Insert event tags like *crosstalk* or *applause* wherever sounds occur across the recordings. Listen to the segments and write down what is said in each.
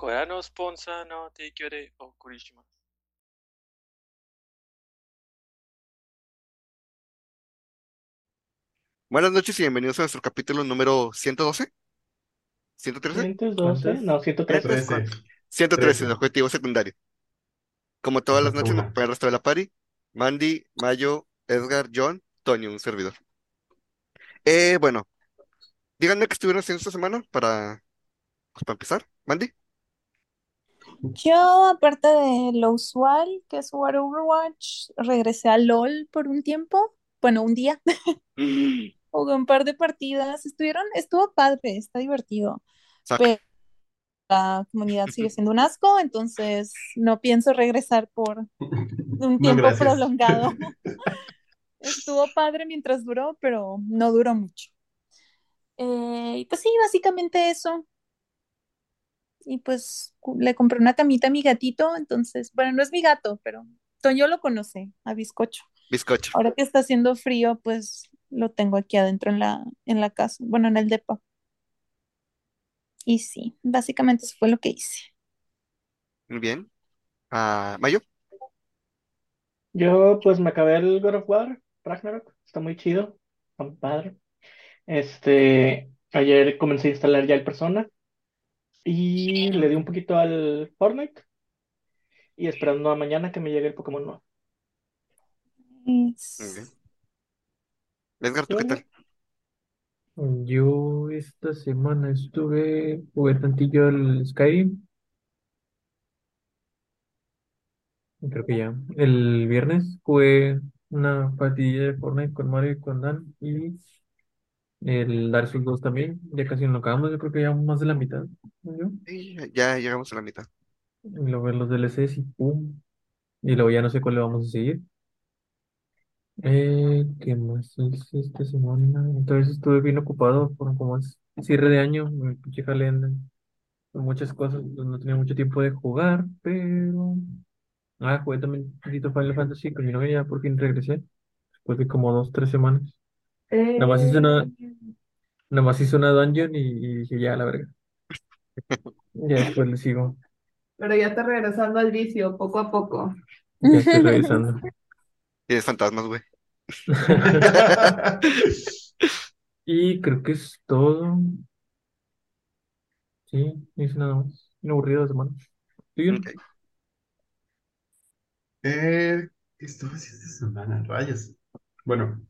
Corano Sponsa no Teikyore eh, o Kurishima. Buenas noches y bienvenidos a nuestro capítulo número 112. ¿113? 112, no, 113. 113, 113 el objetivo secundario. Como todas las noches, me acompaña el resto de la party. Mandy, Mayo, Edgar, John, Toño, un servidor. Eh, bueno, díganme qué estuvieron haciendo esta semana para, pues, para empezar. Mandy. Yo, aparte de lo usual, que es jugar Overwatch, regresé a LOL por un tiempo, bueno, un día, *laughs* jugué un par de partidas, estuvieron, estuvo padre, está divertido, Saca. pero la comunidad sigue *laughs* siendo un asco, entonces no pienso regresar por *laughs* un tiempo prolongado. Estuvo padre mientras duró, pero no duró mucho. Eh, pues sí, básicamente eso. Y pues le compré una camita a mi gatito, entonces, bueno, no es mi gato, pero Toño lo conoce, a Bizcocho. Bizcocho. Ahora que está haciendo frío, pues lo tengo aquí adentro en la, en la casa, bueno, en el depa. Y sí, básicamente eso fue lo que hice. Muy bien. Ah, Mayo. Yo, pues, me acabé el God of War, Ragnarok, está muy chido, está muy padre. Este, ayer comencé a instalar ya el Persona y le di un poquito al Fortnite y esperando a mañana que me llegue el Pokémon nuevo. Bien. Edgar, ¿tú qué tal? Yo esta semana estuve, jugué tantillo el Skyrim, creo que ya. El viernes jugué una partidilla de Fortnite con Mario y con Dan y el Dark Souls 2 también, ya casi nos lo acabamos, yo creo que ya más de la mitad, ¿no? yo. Sí, ya llegamos a la mitad. Y luego ver los DLCs y pum, y luego ya no sé cuál le vamos a seguir. Eh, ¿qué más hice esta semana? Entonces estuve bien ocupado por como es cierre de año, me pinche calenda. con muchas cosas, pues no tenía mucho tiempo de jugar, pero... Ah, jugué también un poquito Final Fantasy con mi novia, ya por fin regresé, después de como dos, tres semanas. Nada más hice una, nada más hice una dungeon y, y dije, ya, la verga. Ya *laughs* después le sigo, Pero ya está regresando al vicio poco a poco. ya estoy revisando. *laughs* Tienes fantasmas, güey. *laughs* Y creo que es todo. Sí, no hice nada más. Una aburrida semana. ¿Tú, John? Ok. Eh, ¿qué estuve haciendo esta semana? Rayos. Bueno,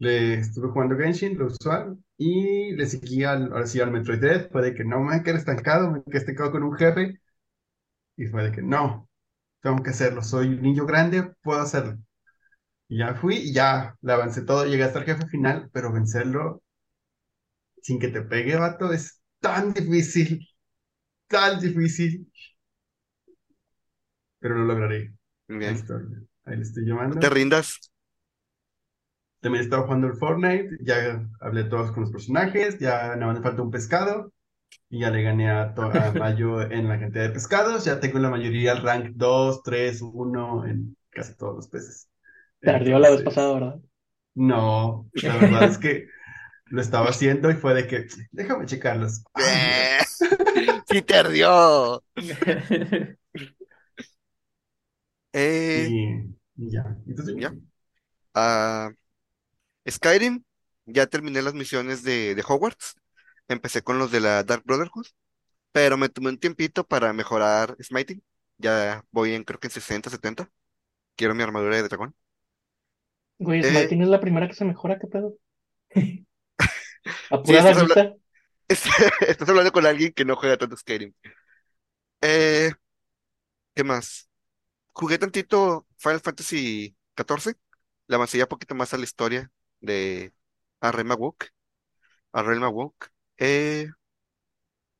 le estuve jugando Genshin, lo usual, y le seguí al, ahora sí al Metroid Dread. Fue de que no me quedé estancado, me quedé estancado con un jefe, y fue de que no, tengo que hacerlo. Soy un niño grande, puedo hacerlo. Y ya fui y ya le avancé todo, llegué hasta el jefe final, pero vencerlo sin que te pegue, vato, es tan difícil, tan difícil, pero lo lograré. Muy Ahí bien. estoy, ahí le estoy No llamando. te rindas. También estaba jugando el Fortnite, ya hablé todos con los personajes, ya nada más me falta un pescado, y ya le gané a, a *laughs* Mayo en la cantidad de pescados, ya tengo la mayoría al rank 2, 3, 1 en casi todos los peces. Tardío la vez Entonces, pasada, ¿verdad? no, la verdad es que *laughs* lo estaba haciendo y fue de que, déjame checarlos. *laughs* ¡Sí te ardió! Eh, Y, y ya. ¿Y tú, señor? ya. Ah, Skyrim. Ya terminé las misiones de, de Hogwarts. Empecé con los de la Dark Brotherhood. Pero me tomé un tiempito para mejorar Smiting. Ya voy en, creo que en 60, 70. Quiero mi armadura de dragón. Güey, Eh, Smiting es la primera que se mejora, ¿qué pedo? *laughs* sí, estás, habla- ahorita. *laughs* estás hablando con alguien que no juega tanto Skyrim. Eh, ¿qué más? Jugué tantito Final Fantasy XIV. Le avancé ya un poquito más a la historia de Arrema Wook. Arrema Wook. Eh,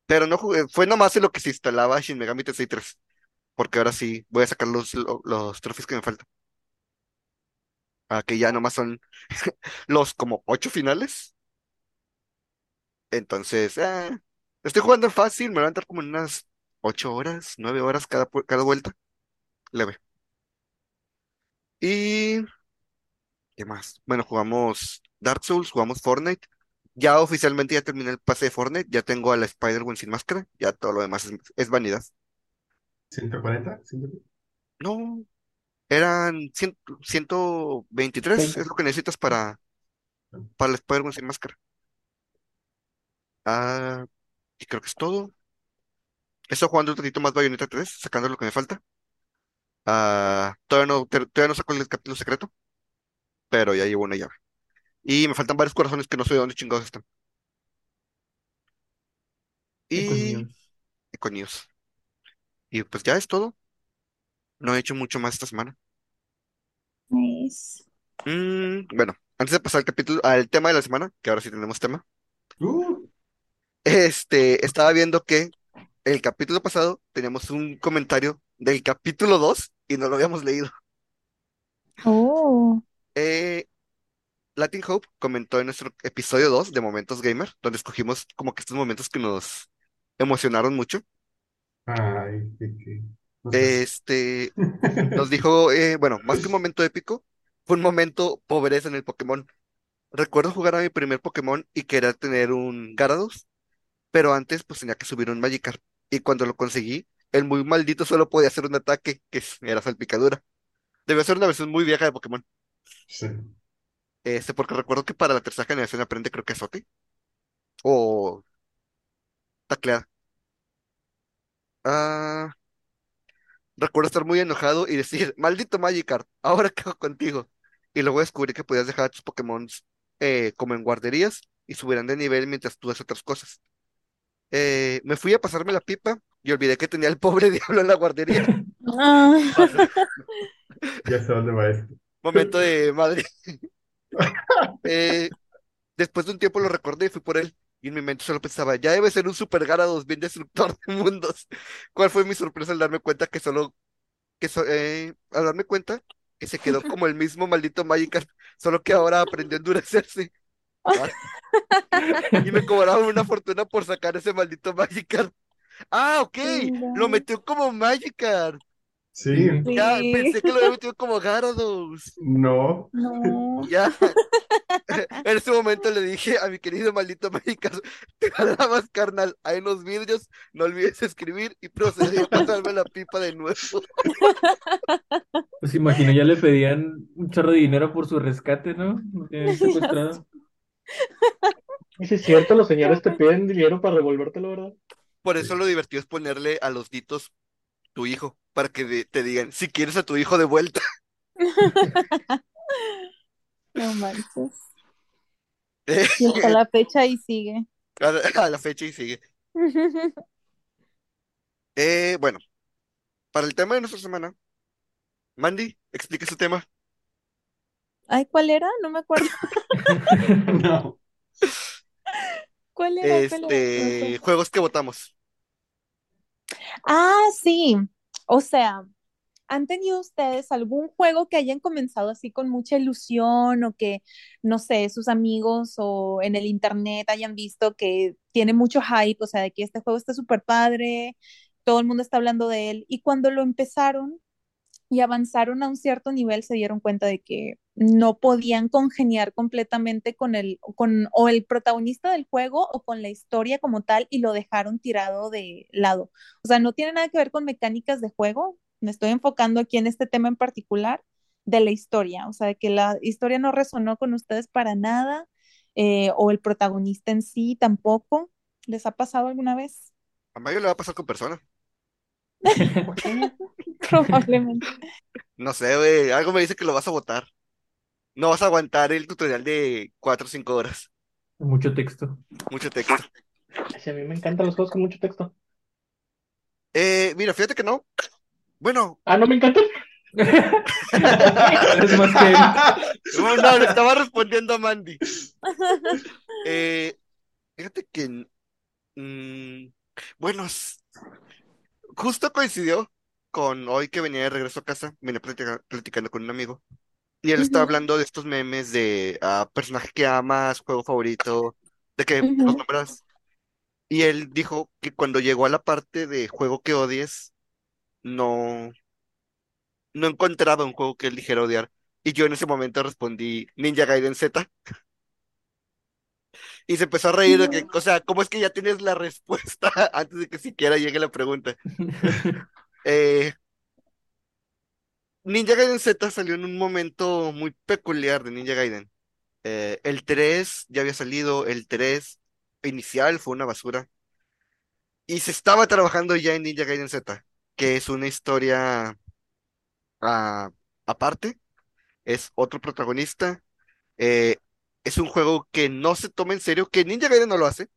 pero no jugué. Fue nomás en lo que se instalaba Shin Megami Tensei 3. Porque ahora sí voy a sacar los, lo- los trofeos que me faltan. Ah, que ya nomás son *laughs* los como ocho finales. Entonces, eh, estoy jugando fácil. Me va a entrar como en unas ocho horas, nueve horas cada, cada vuelta. Leve. Y ¿Qué más? Bueno, jugamos Dark Souls, jugamos Fortnite. Ya oficialmente ya terminé el pase de Fortnite, ya tengo a la Spider-Gwen sin máscara, ya todo lo demás es, es vanidad. 140, 140. No, eran 100 123, Veinte. es lo que necesitas para, para la Spider-Gwen sin máscara. Ah, y creo que es todo. Estoy jugando un ratito más Bayonetta 3, sacando lo que me falta. Ah, todavía no, todavía no saco el capítulo secreto, pero ya llevo una llave. Y me faltan varios corazones que no sé de dónde chingados están. Y, Econius. y news. Y pues ya es todo. No he hecho mucho más esta semana. Nice. Mm, bueno, antes de pasar al capítulo, al tema de la semana, que ahora sí tenemos tema, Uh, este, estaba viendo que el capítulo pasado teníamos un comentario del capítulo 2 y no lo habíamos leído. Oh. Eh, Latin Hope comentó en nuestro episodio 2 de Momentos Gamer, donde escogimos como que estos momentos que nos emocionaron mucho. ay, qué, qué- no sé. Este, *laughs* nos dijo, eh, bueno, más que un momento épico, fue un momento pobreza en el Pokémon. Recuerdo jugar a mi primer Pokémon y querer tener un Gyarados, pero antes pues tenía que subir un Magikarp. Y cuando lo conseguí, el muy maldito solo podía hacer un ataque, que era salpicadura. Debió ser una versión muy vieja de Pokémon. Sí. Este, porque recuerdo que para la tercera generación aprende creo que Azote o Tacleada. Ah, recuerdo estar muy enojado y decir, *laughs* maldito Magikarp, ¿ahora qué hago contigo? Y luego descubrí que podías dejar a tus Pokémon eh, como en guarderías y subirán de nivel mientras tú haces otras cosas. Eh, me fui a pasarme la pipa y olvidé que tenía el pobre *laughs* diablo en la guardería. *laughs* Ah. Ya sé dónde va esto. Momento *laughs* de madre. *laughs* Eh, después de un tiempo lo recordé y fui por él. Y en mi mente solo pensaba, ya debe ser un super Gyarados bien destructor de mundos. *laughs* ¿Cuál fue mi sorpresa al darme cuenta que solo, que so- eh, al darme cuenta que se quedó como el mismo maldito Magikarp, solo que ahora aprendió a endurecerse. Y me cobraron una fortuna por sacar ese maldito Magikarp. Ah, ok, lo metió como Magikarp. Sí. Ya, pensé que lo había metido como *laughs* Gyarados. no. No. *laughs* Ya. En ese momento le dije a mi querido maldito Magikarp, te más carnal, hay unos vidrios, no olvides escribir y procedí a pasarme la pipa de nuevo. *laughs* Pues imagino, ya le pedían un chorro de dinero por su rescate, ¿no? Secuestrado. Y si es cierto, los señores te piden dinero para revolvértelo, ¿verdad? Por eso lo divertido es ponerle a los ditos tu hijo, para que te digan, si quieres a tu hijo de vuelta. *laughs* No manches. Y hasta la fecha ahí sigue. *laughs* a, la- a la fecha y sigue. *laughs* Eh, bueno, para el tema de nuestra semana, Mandy, explique su tema. Ay, ¿cuál era? No me acuerdo. No. ¿Cuál era? ¿Cuál era? Este, juegos que votamos. Ah, sí. O sea, ¿han tenido ustedes algún juego que hayan comenzado así con mucha ilusión o que, no sé, sus amigos o en el internet hayan visto que tiene mucho hype, o sea, de que este juego está súper padre, todo el mundo está hablando de él y cuando lo empezaron y avanzaron a un cierto nivel se dieron cuenta de que no podían congeniar completamente con el, con o el protagonista del juego o con la historia como tal y lo dejaron tirado de lado. O sea, no tiene nada que ver con mecánicas de juego. Me estoy enfocando aquí en este tema en particular de la historia. O sea, de que la historia no resonó con ustedes para nada eh, o el protagonista en sí tampoco. ¿Les ha pasado alguna vez? A Mario le va a pasar con persona. *laughs* *laughs* Probablemente. No sé, güey, algo me dice que lo vas a votar. No vas a aguantar el tutorial de 4 o 5 horas. Mucho texto. Mucho texto. Sí, a mí me encantan los juegos con mucho texto. Eh, mira, fíjate que no. Bueno, Ah, no me encantan. *laughs* Es más que no, le estaba respondiendo a Mandy. Eh, fíjate que, mm, bueno, justo coincidió con hoy que venía de regreso a casa, venía platica- platicando con un amigo, y él estaba Ujú. hablando de estos memes de ah, personaje que amas, juego favorito, de que Ujú. los nombras. Y él dijo que cuando llegó a la parte de juego que odies, no, no encontraba un juego que él dijera odiar. Y yo en ese momento respondí Ninja Gaiden Z. *laughs* Y se empezó a reír de que, o sea, ¿cómo es que ya tienes la respuesta *laughs* antes de que siquiera llegue la pregunta? *laughs* Eh, Ninja Gaiden Z salió en un momento muy peculiar de Ninja Gaiden. Eh, el 3 ya había salido, el 3 inicial fue una basura. Y se estaba trabajando ya en Ninja Gaiden Z, que es una historia ah, aparte, es otro protagonista. eh, es un juego que no se toma en serio, que Ninja Gaiden no lo hace.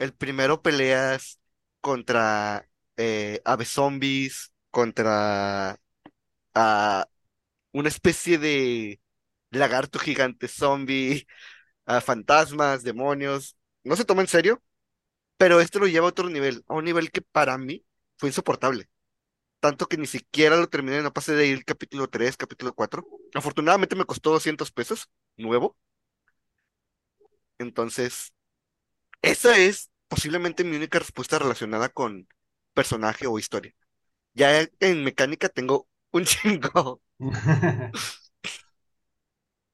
El primero peleas contra eh, aves zombies, contra ah, una especie de lagarto gigante zombie, a *laughs* fantasmas, demonios. No se toma en serio, pero esto lo lleva a otro nivel, a un nivel que para mí fue insoportable. Tanto que ni siquiera lo terminé, no pasé de ir capítulo 3, capítulo 4. Afortunadamente me costó 200 pesos, nuevo. Entonces, esa es posiblemente mi única respuesta relacionada con personaje o historia. Ya en mecánica tengo un *laughs* chingo. *laughs*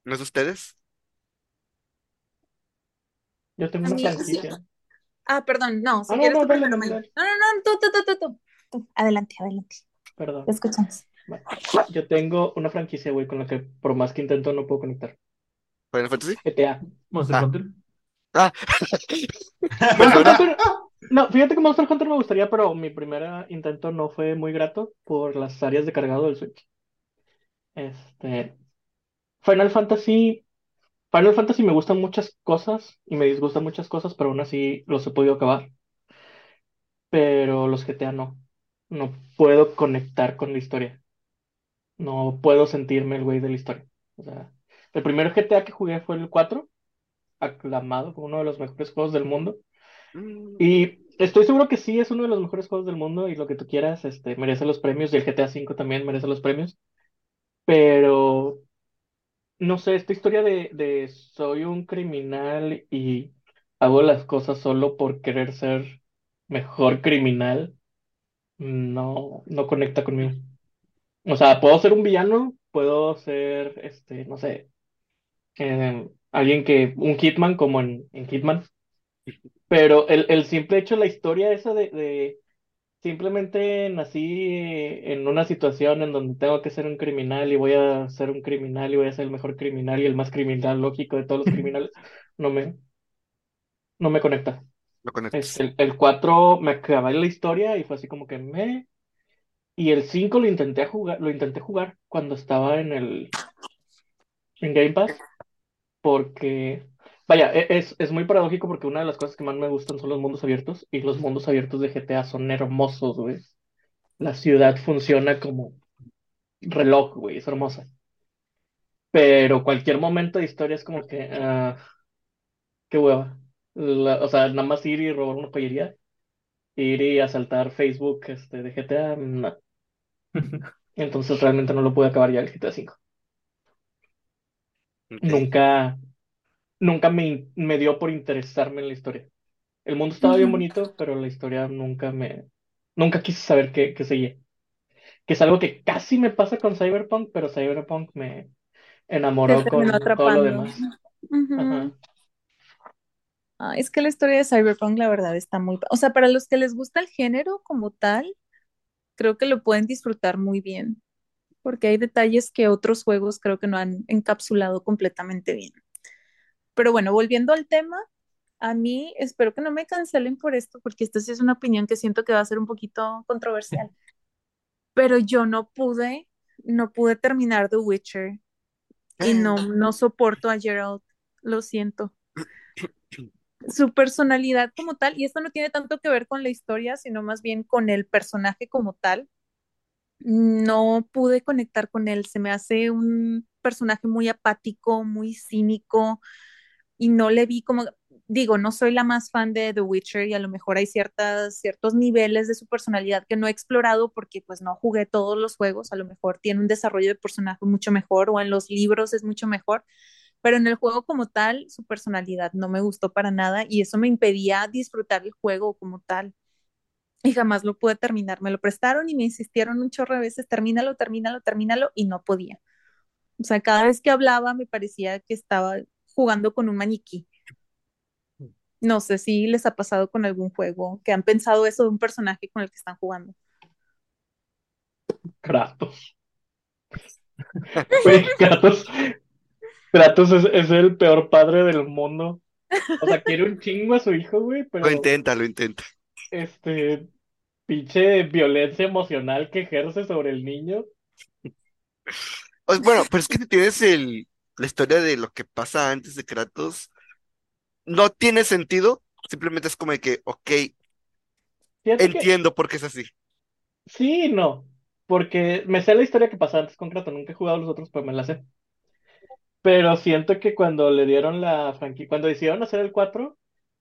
¿No es ustedes? Yo tengo una franquicia. Ah, perdón, no, si Ah, no, quieres no, tú dale, dale, Mike. No, no, no, tú, tú, tú, tú, tú. Tú. Adelante, adelante. Perdón. Te escuchamos. Bueno, Yo tengo una franquicia, güey, con la que por más que intento no puedo conectar. ¿Final Fantasy? GTA. Monster Ah. Hunter. Ah, Monster perdona. Hunter- No, fíjate que Monster Hunter me gustaría, pero mi primer intento no fue muy grato por las áreas de cargado del Switch. Este, Final Fantasy, Final Fantasy me gustan muchas cosas y me disgustan muchas cosas, pero aún así los he podido acabar. Pero los GTA no. No puedo conectar con la historia. No puedo sentirme el güey de la historia. O sea, el primer GTA que jugué fue el 4, aclamado como uno de los mejores juegos del mundo. Mm, Y estoy seguro que sí es uno de los mejores juegos del mundo y lo que tú quieras, este, merece los premios y el GTA V también merece los premios. Pero no sé, esta historia de, de soy un criminal y hago las cosas solo por querer ser mejor criminal, no, no conecta conmigo. O sea, puedo ser un villano, puedo ser, este, no sé, eh, alguien que, un Hitman como en, en Hitman. *laughs* Pero el, el simple hecho, la historia esa de, de simplemente nací en una situación en donde tengo que ser un criminal y voy a ser un criminal y voy a ser el mejor criminal y el más criminal lógico de todos los *laughs* criminales, no me, no me conecta. Conectas. Este, el, el 4 me acabé la historia y fue así como que me... Y el 5 lo intenté jugar, lo intenté jugar cuando estaba en el en Game Pass porque vaya, e- es, es muy paradójico porque una de las cosas que más me gustan son los mundos abiertos y los mundos abiertos de GTA son hermosos, güey. La ciudad funciona como reloj, güey, es hermosa. Pero cualquier momento de historia es como que, ah, qué hueva. La- o sea, nada más ir y robar una joyería, ir y asaltar Facebook este, de GTA, no. *laughs* Entonces realmente no lo pude acabar ya el GTA V. Nunca, nunca me, me dio por interesarme en la historia. El mundo estaba bien bonito, pero la historia nunca me, nunca quise saber qué, qué seguía. Que es algo que casi me pasa con Cyberpunk, pero Cyberpunk me enamoró con todo lo atrapando. demás. Ajá. Ah, es que la historia de Cyberpunk, la verdad, está muy... O sea, para los que les gusta el género como tal, creo que lo pueden disfrutar muy bien, porque hay detalles que otros juegos creo que no han encapsulado completamente bien. Pero bueno, volviendo al tema, a mí espero que no me cancelen por esto, porque esta sí es una opinión que siento que va a ser un poquito controversial. Pero yo no pude, no pude terminar The Witcher y no, no soporto a Geralt, lo siento. Su personalidad como tal, y esto no tiene tanto que ver con la historia, sino más bien con el personaje como tal. No pude conectar con él, se me hace un personaje muy apático, muy cínico, y no le vi como, digo, no soy la más fan de The Witcher y a lo mejor hay ciertas, ciertos niveles de su personalidad que no he explorado porque pues no jugué todos los juegos, a lo mejor tiene un desarrollo de personaje mucho mejor o en los libros es mucho mejor, pero en el juego como tal, su personalidad no me gustó para nada y eso me impedía disfrutar el juego como tal. Y jamás lo pude terminar. Me lo prestaron y me insistieron un chorro de veces, termínalo, termínalo, termínalo, y no podía. O sea, cada vez que hablaba me parecía que estaba jugando con un maniquí. No sé si les ha pasado con algún juego que han pensado eso de un personaje con el que están jugando. Kratos. Kratos, Kratos es, es el peor padre del mundo. O sea, quiere un chingo a su hijo, güey, Lo intenta, lo intenta. este pinche violencia emocional que ejerce sobre el niño. Bueno, pero es que tienes el, la historia de lo que pasa antes de Kratos, no tiene sentido, simplemente es como de que, ok, Fíjate que entiendo por qué es así. sí no, porque me sé la historia que pasó antes con Kratos, nunca he jugado los otros, pero me la sé. Pero siento que cuando le dieron la franquicia, cuando decidieron hacer el 4,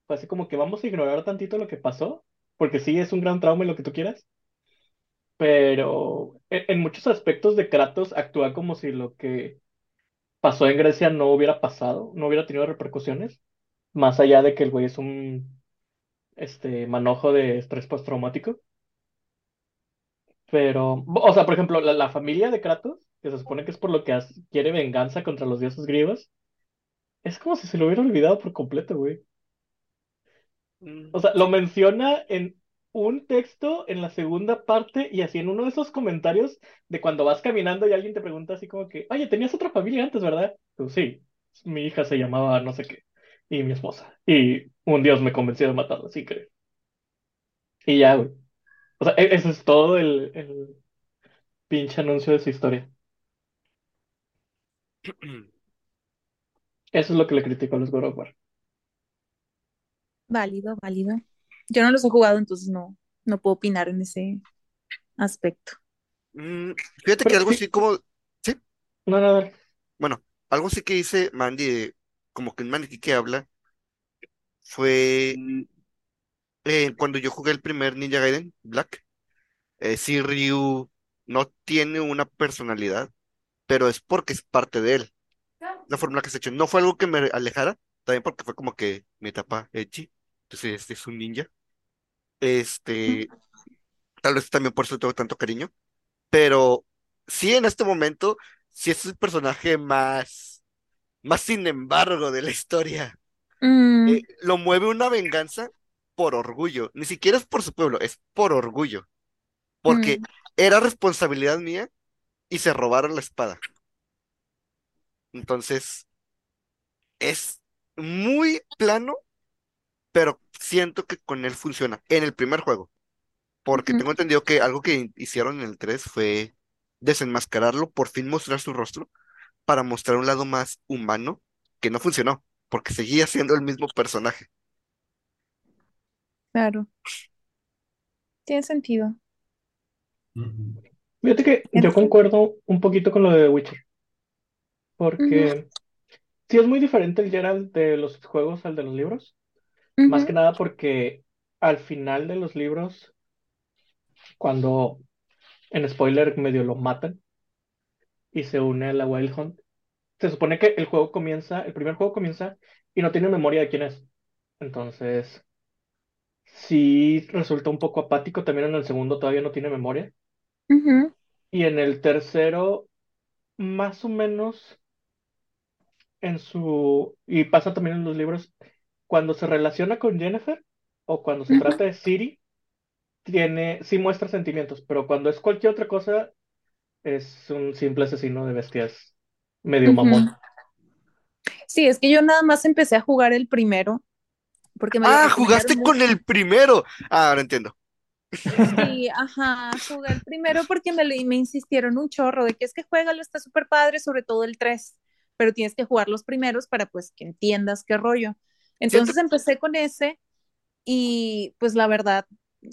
fue así como que vamos a ignorar tantito lo que pasó, porque sí es un gran trauma y lo que tú quieras, pero en, en muchos aspectos de Kratos actúa como si lo que pasó en Grecia no hubiera pasado, no hubiera tenido repercusiones, más allá de que el güey es un este manojo de estrés postraumático. Pero, o sea, por ejemplo, la, la familia de Kratos, que se supone que es por lo que hace- quiere venganza contra los dioses griegos, es como si se lo hubiera olvidado por completo, güey. Mm, O sea, lo menciona en un texto en la segunda parte y así en uno de esos comentarios de cuando vas caminando y alguien te pregunta así como que, oye, tenías otra familia antes, ¿verdad? Tú, sí, mi hija se llamaba no sé qué, y mi esposa, y un dios me convenció de matarla, sí creo. Y ya, güey. O sea, e- ese es todo el, el pinche anuncio de su historia. Eso es lo que le critico a los God. Válido, válido. Yo no los he jugado, entonces no, no puedo opinar en ese aspecto. Mm, fíjate que algo sí, así como, sí, no, no, ver. bueno, algo así que dice Mandy, de- como que un maniquí que habla, fue eh, cuando yo jugué el primer Ninja Gaiden Black. Eh, sí, Ryu no tiene una personalidad, pero es porque es parte de él. La forma en la que se ha hecho. No fue algo que me alejara, también porque fue como que mi etapa edgy. Entonces, este es un ninja. Este, tal vez también por eso tengo tanto cariño. Pero sí, en este momento, sí es el personaje más, más sin embargo de la historia. Mm, Eh, lo mueve una venganza por orgullo. Ni siquiera es por su pueblo, es por orgullo. Porque mm, era responsabilidad mía y se robaron la espada. Entonces, es muy plano, pero siento que con él funciona. En el primer juego. Porque tengo entendido que algo que hicieron en el 3 fue desenmascararlo, por fin mostrar su rostro, para mostrar un lado más humano, que no funcionó, porque seguía siendo el mismo personaje. claro, tiene sentido. Fíjate que yo concuerdo un poquito con lo de The Witcher, porque sí es muy diferente el Geralt de los juegos al de los libros, más que nada porque al final de los libros, cuando en spoiler medio lo matan y se une a la Wild Hunt, se supone que el juego comienza, el primer juego comienza y no tiene memoria de quién es. Entonces, sí resulta un poco apático, también en el segundo todavía no tiene memoria. Y en el tercero, más o menos en su, y pasa también en los libros, cuando se relaciona con Jennifer o cuando se trata de *laughs* Siri, tiene, sí muestra sentimientos, pero cuando es cualquier otra cosa, es un simple asesino de bestias, medio mamón. Sí, es que yo nada más empecé a jugar el primero porque me Ah, jugaste con el primero. Ah, ahora entiendo. Sí, *laughs* ajá, jugué el primero porque me, me insistieron un chorro de que es que juégalo, está súper padre, sobre todo el 3, pero tienes que jugar los primeros para pues que entiendas qué rollo. Siento, Entonces empecé con ese y pues la verdad,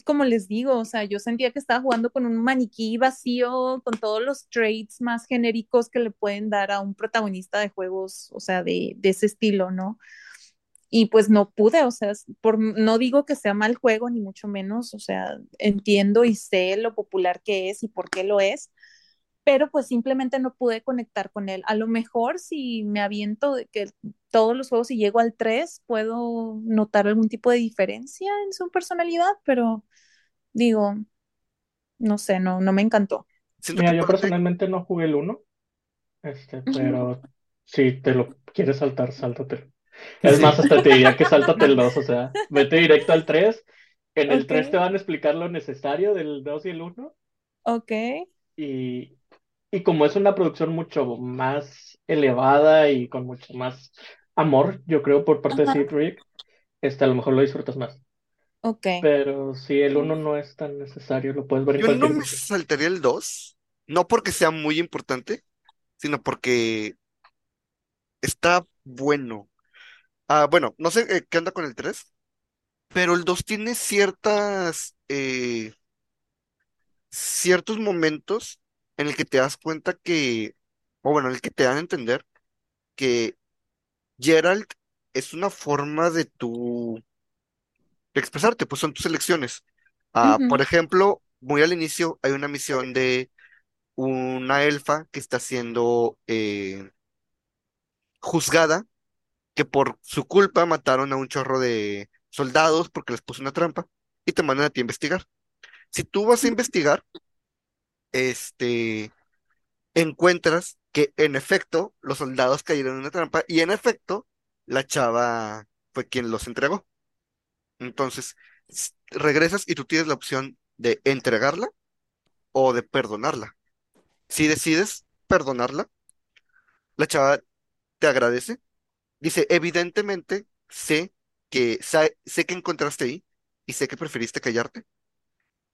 como les digo, o sea, yo sentía que estaba jugando con un maniquí vacío, con todos los traits más genéricos que le pueden dar a un protagonista de juegos, o sea, de, de ese estilo, ¿no? y pues no pude, o sea, por, no digo que sea mal juego, ni mucho menos, o sea, entiendo y sé lo popular que es y por qué lo es, pero pues simplemente no pude conectar con él. A lo mejor si me aviento de que todos los juegos y llego al 3, puedo notar algún tipo de diferencia en su personalidad, pero digo, no sé, no, no me encantó. Mira, yo personalmente no jugué el uno, este, Ujú. pero si te lo quieres saltar, sáltatelo. Es Sí. más, hasta te diría que sáltate el 2, o sea, *laughs* vete directo al 3. En el Ok. 3 te van a explicar lo necesario del 2 y el 1. Ok. Y, y como es una producción mucho más elevada y con mucho más amor, yo creo, por parte Ajá. de Cedric, este, a lo mejor lo disfrutas más. Ok. Pero si el 1 no es tan necesario, lo puedes ver en Yo no me saltaría el 2, no porque sea muy importante, sino porque está bueno. Ah, bueno, no sé eh, qué anda con el 3, pero el 2 tiene ciertas, eh, ciertos momentos en el que te das cuenta que, o bueno, en el que te dan a entender que Geralt es una forma de tu de expresarte, pues son tus elecciones. Ah, por ejemplo, muy al inicio hay una misión de una elfa que está siendo eh, juzgada, que por su culpa mataron a un chorro de soldados porque les puso una trampa y te mandan a ti a investigar. Si tú vas a investigar, este, encuentras que en efecto los soldados cayeron en una trampa y en efecto la chava fue quien los entregó. Entonces, regresas y tú tienes la opción de entregarla o de perdonarla. Si decides perdonarla, la chava te agradece. Dice, evidentemente sé que sé que encontraste ahí y sé que preferiste callarte.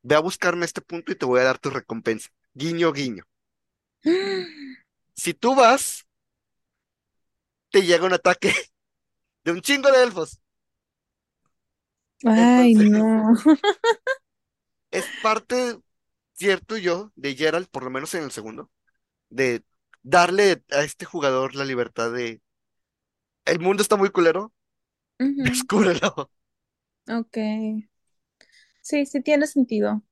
Ve a buscarme este punto y te voy a dar tu recompensa. Guiño, guiño. Si tú vas, te llega un ataque *laughs* de un chingo de elfos. Ay, Entonces, no. *laughs* es parte, cierto yo, de Geralt, por lo menos en el segundo, de darle a este jugador la libertad de, el mundo está muy culero, Ujú. *laughs* descúbrelo. Ok. Sí, sí tiene sentido.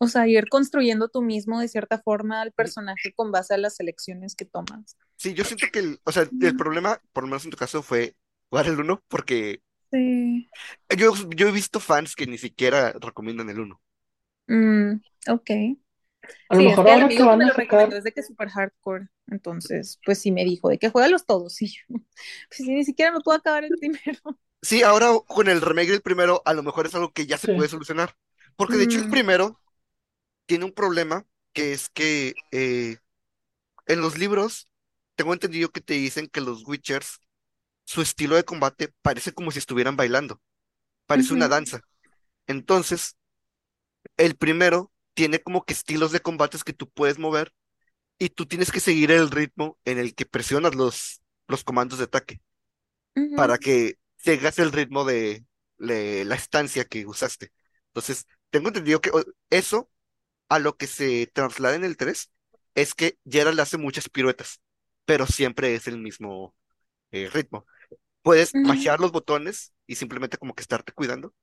O sea, ir construyendo tú mismo de cierta forma al personaje con base a las elecciones que tomas. Sí, yo siento que el, o sea, el Mm, problema, por lo menos en tu caso, fue jugar el uno, porque Sí. yo, yo he visto fans que ni siquiera recomiendan el uno. Mm, ok. A lo Sí, es mejor que el que amigo que van me a lo recomendó sacar, es de que es super hardcore. Entonces, pues sí me dijo de que juegalos todos. Y yo, *laughs* pues sí, ni siquiera me puedo acabar el primero. Sí, ahora con el remake del primero, a lo mejor es algo que ya se puede solucionar. Porque de hecho el Mm, primero tiene un problema, que es que eh, en los libros, tengo entendido que te dicen que los Witchers, su estilo de combate parece como si estuvieran bailando, parece una danza. Entonces, el primero tiene como que estilos de combates que tú puedes mover y tú tienes que seguir el ritmo en el que presionas los, los comandos de ataque para que sigas el ritmo de, de la estancia que usaste. Entonces, tengo entendido que eso a lo que se traslada en el 3 es que Geralt hace muchas piruetas, pero siempre es el mismo eh, ritmo. Puedes mashear los botones y simplemente como que estarte cuidando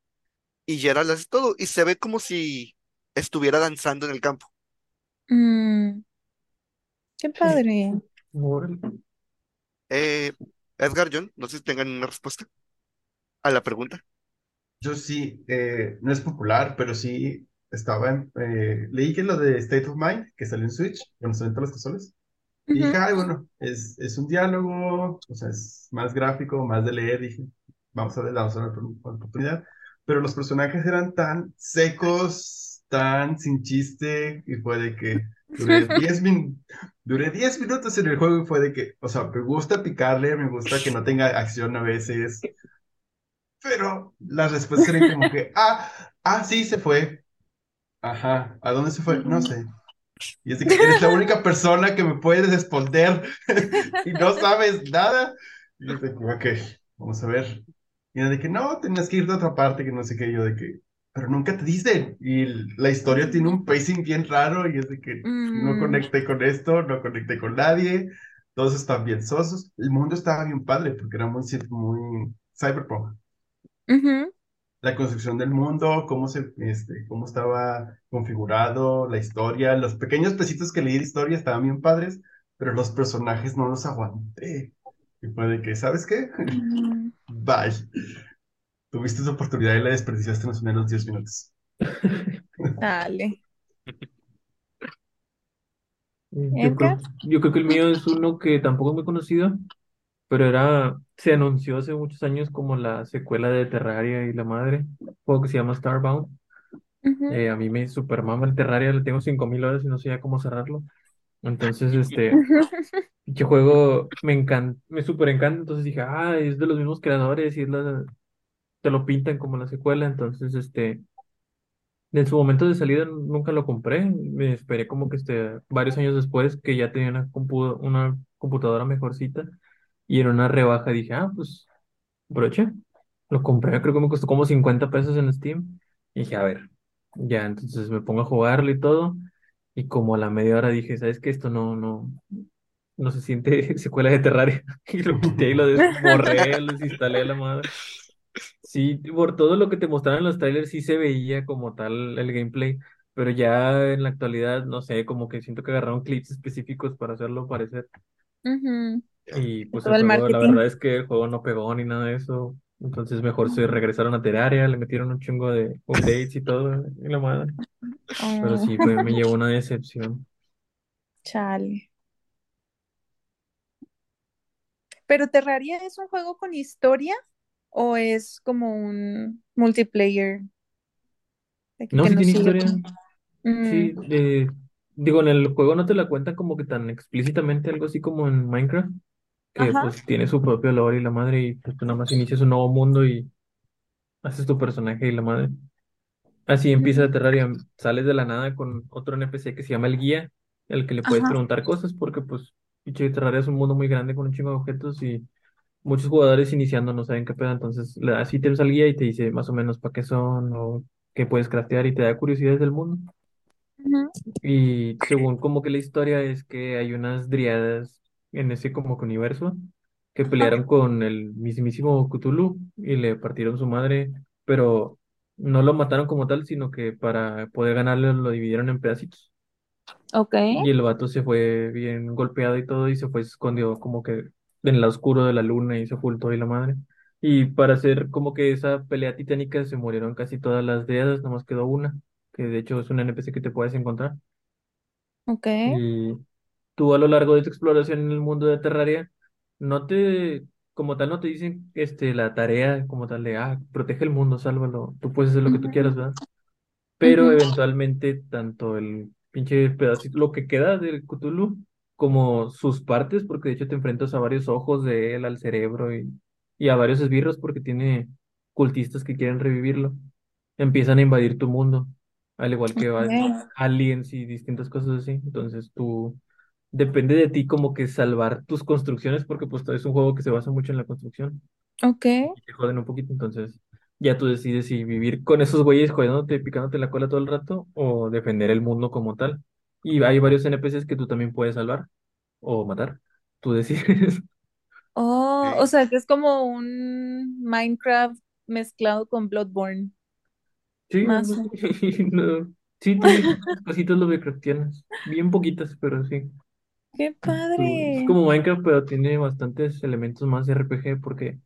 y Geralt hace todo y se ve como si estuviera danzando en el campo. Mm, qué padre. Eh, Edgar, John, no sé si tengan una respuesta a la pregunta. Yo sí, eh, no es popular, pero sí estaba en, eh, leí que lo de State of Mind, que salió en Switch, cuando salen todas las consolas, y dije, ay, bueno, es, es un diálogo, o sea, es más gráfico, más de leer, dije, vamos a ver, vamos a dar una oportunidad, pero los personajes eran tan secos, tan sin chiste, y fue de que duré *laughs* 10 min duré 10 minutos en el juego y fue de que, o sea, me gusta picarle, me gusta que no tenga acción a veces, pero las respuestas eran como que, *laughs* ah, ah, sí, se fue. Ajá, ¿a dónde se fue? No sé. Y es de que eres la única *laughs* persona que me puedes responder *laughs* y no sabes nada. Y yo de que, ok, vamos a ver. Y era de que no, tenías que ir de otra parte, que no sé qué, yo de que, pero nunca te dicen. Y la historia tiene un pacing bien raro y es de que no Mm, conecté con esto, no conecté con nadie, todos están bien sosos. El mundo estaba bien padre porque era muy, muy cyberpunk ujú, la construcción del mundo, cómo se, este, cómo estaba configurado, la historia, los pequeños pesitos que leí de historia estaban bien padres, pero los personajes no los aguanté. Y fue de que, ¿sabes qué? mm. *laughs* Bye. Tuviste esa oportunidad y la desperdiciaste en los menos 10 minutos. *laughs* Dale. Yo Edgar. creo, yo creo que el mío es uno que tampoco es muy conocido, pero era, se anunció hace muchos años como la secuela de Terraria y la madre, un juego que se llama Starbound. Ujú. Eh, a mí me super mama el Terraria, le tengo 5000 horas y no sé ya cómo cerrarlo. Entonces, este, *laughs* Pinche juego me encanta, me súper encanta, entonces dije, ah, es de los mismos creadores y es la, te lo pintan como la secuela, entonces, este, en su momento de salida nunca lo compré, me esperé como que este, varios años después que ya tenía una, compu- una computadora mejorcita y en una rebaja dije, ah, pues, broche, lo compré, creo que me costó como 50 pesos en Steam, y dije, a ver, ya, entonces me pongo a jugarlo y todo, y como a la media hora dije, ¿sabes qué? Esto no, no no se siente *laughs* secuela de Terraria. *laughs* Y lo quité y lo desborré, lo desinstalé a la madre. Sí, por todo lo que te mostraban en los trailers, sí se veía como tal el gameplay, pero ya en la actualidad, no sé, como que siento que agarraron clips específicos para hacerlo parecer. Y pues Todo el el juego, la verdad es que el juego no pegó ni nada de eso. Entonces mejor se regresaron a Terraria, le metieron un chingo de updates y todo, y la madre. Pero Oh, sí, fue, me llevó *laughs* una decepción. chale. ¿Pero Terraria es un juego con historia o es como un multiplayer No, sí nos tiene historia. como- Mm, Sí, eh, digo, en el juego no te la cuentan como que tan explícitamente, algo así como en Minecraft, que Ajá. pues tiene su propio lore y la madre, y pues tú nada más inicias un nuevo mundo y haces tu personaje y la madre. Así empieza Terraria, sales de la nada con otro NPC que se llama el guía, el que le puedes Ajá. preguntar cosas, porque pues pinche Terraria es un mundo muy grande con un chingo de objetos y muchos jugadores iniciando no saben qué pedo, entonces le das ítems al guía y te dice más o menos para qué son o qué puedes craftear y te da curiosidades del mundo. Y según como que la historia es que hay unas dríadas en ese como que universo que pelearon con el mismísimo Cthulhu y le partieron su madre, pero no lo mataron como tal, sino que para poder ganarle lo dividieron en pedacitos. Ok. Y el vato se fue bien golpeado y todo y se fue, se escondió como que en el oscuro de la luna y se ocultó y la madre. Y para hacer como que esa pelea titánica se murieron casi todas las dríadas, nomás quedó una, que de hecho es un NPC que te puedes encontrar. Ok. Y tú a lo largo de tu exploración en el mundo de Terraria, no te, como tal, no te dicen este, la tarea como tal de, ah, protege el mundo, sálvalo, tú puedes hacer lo que tú quieras. ¿verdad? Pero eventualmente tanto el pinche pedacito, lo que queda del Cthulhu, como sus partes, porque de hecho te enfrentas a varios ojos de él, al cerebro y, y a varios esbirros porque tiene cultistas que quieren revivirlo, empiezan a invadir tu mundo, al igual que va- Ok. aliens y distintas cosas así. Entonces tú, depende de ti como que salvar tus construcciones, porque pues es un juego que se basa mucho en la construcción Ok. y te joden un poquito, entonces ya tú decides si vivir con esos güeyes jodiéndote, picándote la cola todo el rato o defender el mundo como tal. Y hay varios NPCs que tú también puedes salvar o matar. Tú decides. *laughs* Oh, o sea, que es como un Minecraft mezclado con Bloodborne. Sí, Más. algo así. *laughs* No, Sí, tiene cositas Lovecraftianas. Bien poquitas, pero sí. ¡Qué Tú- Es padre! como Minecraft, pero tiene bastantes elementos más de RPG porque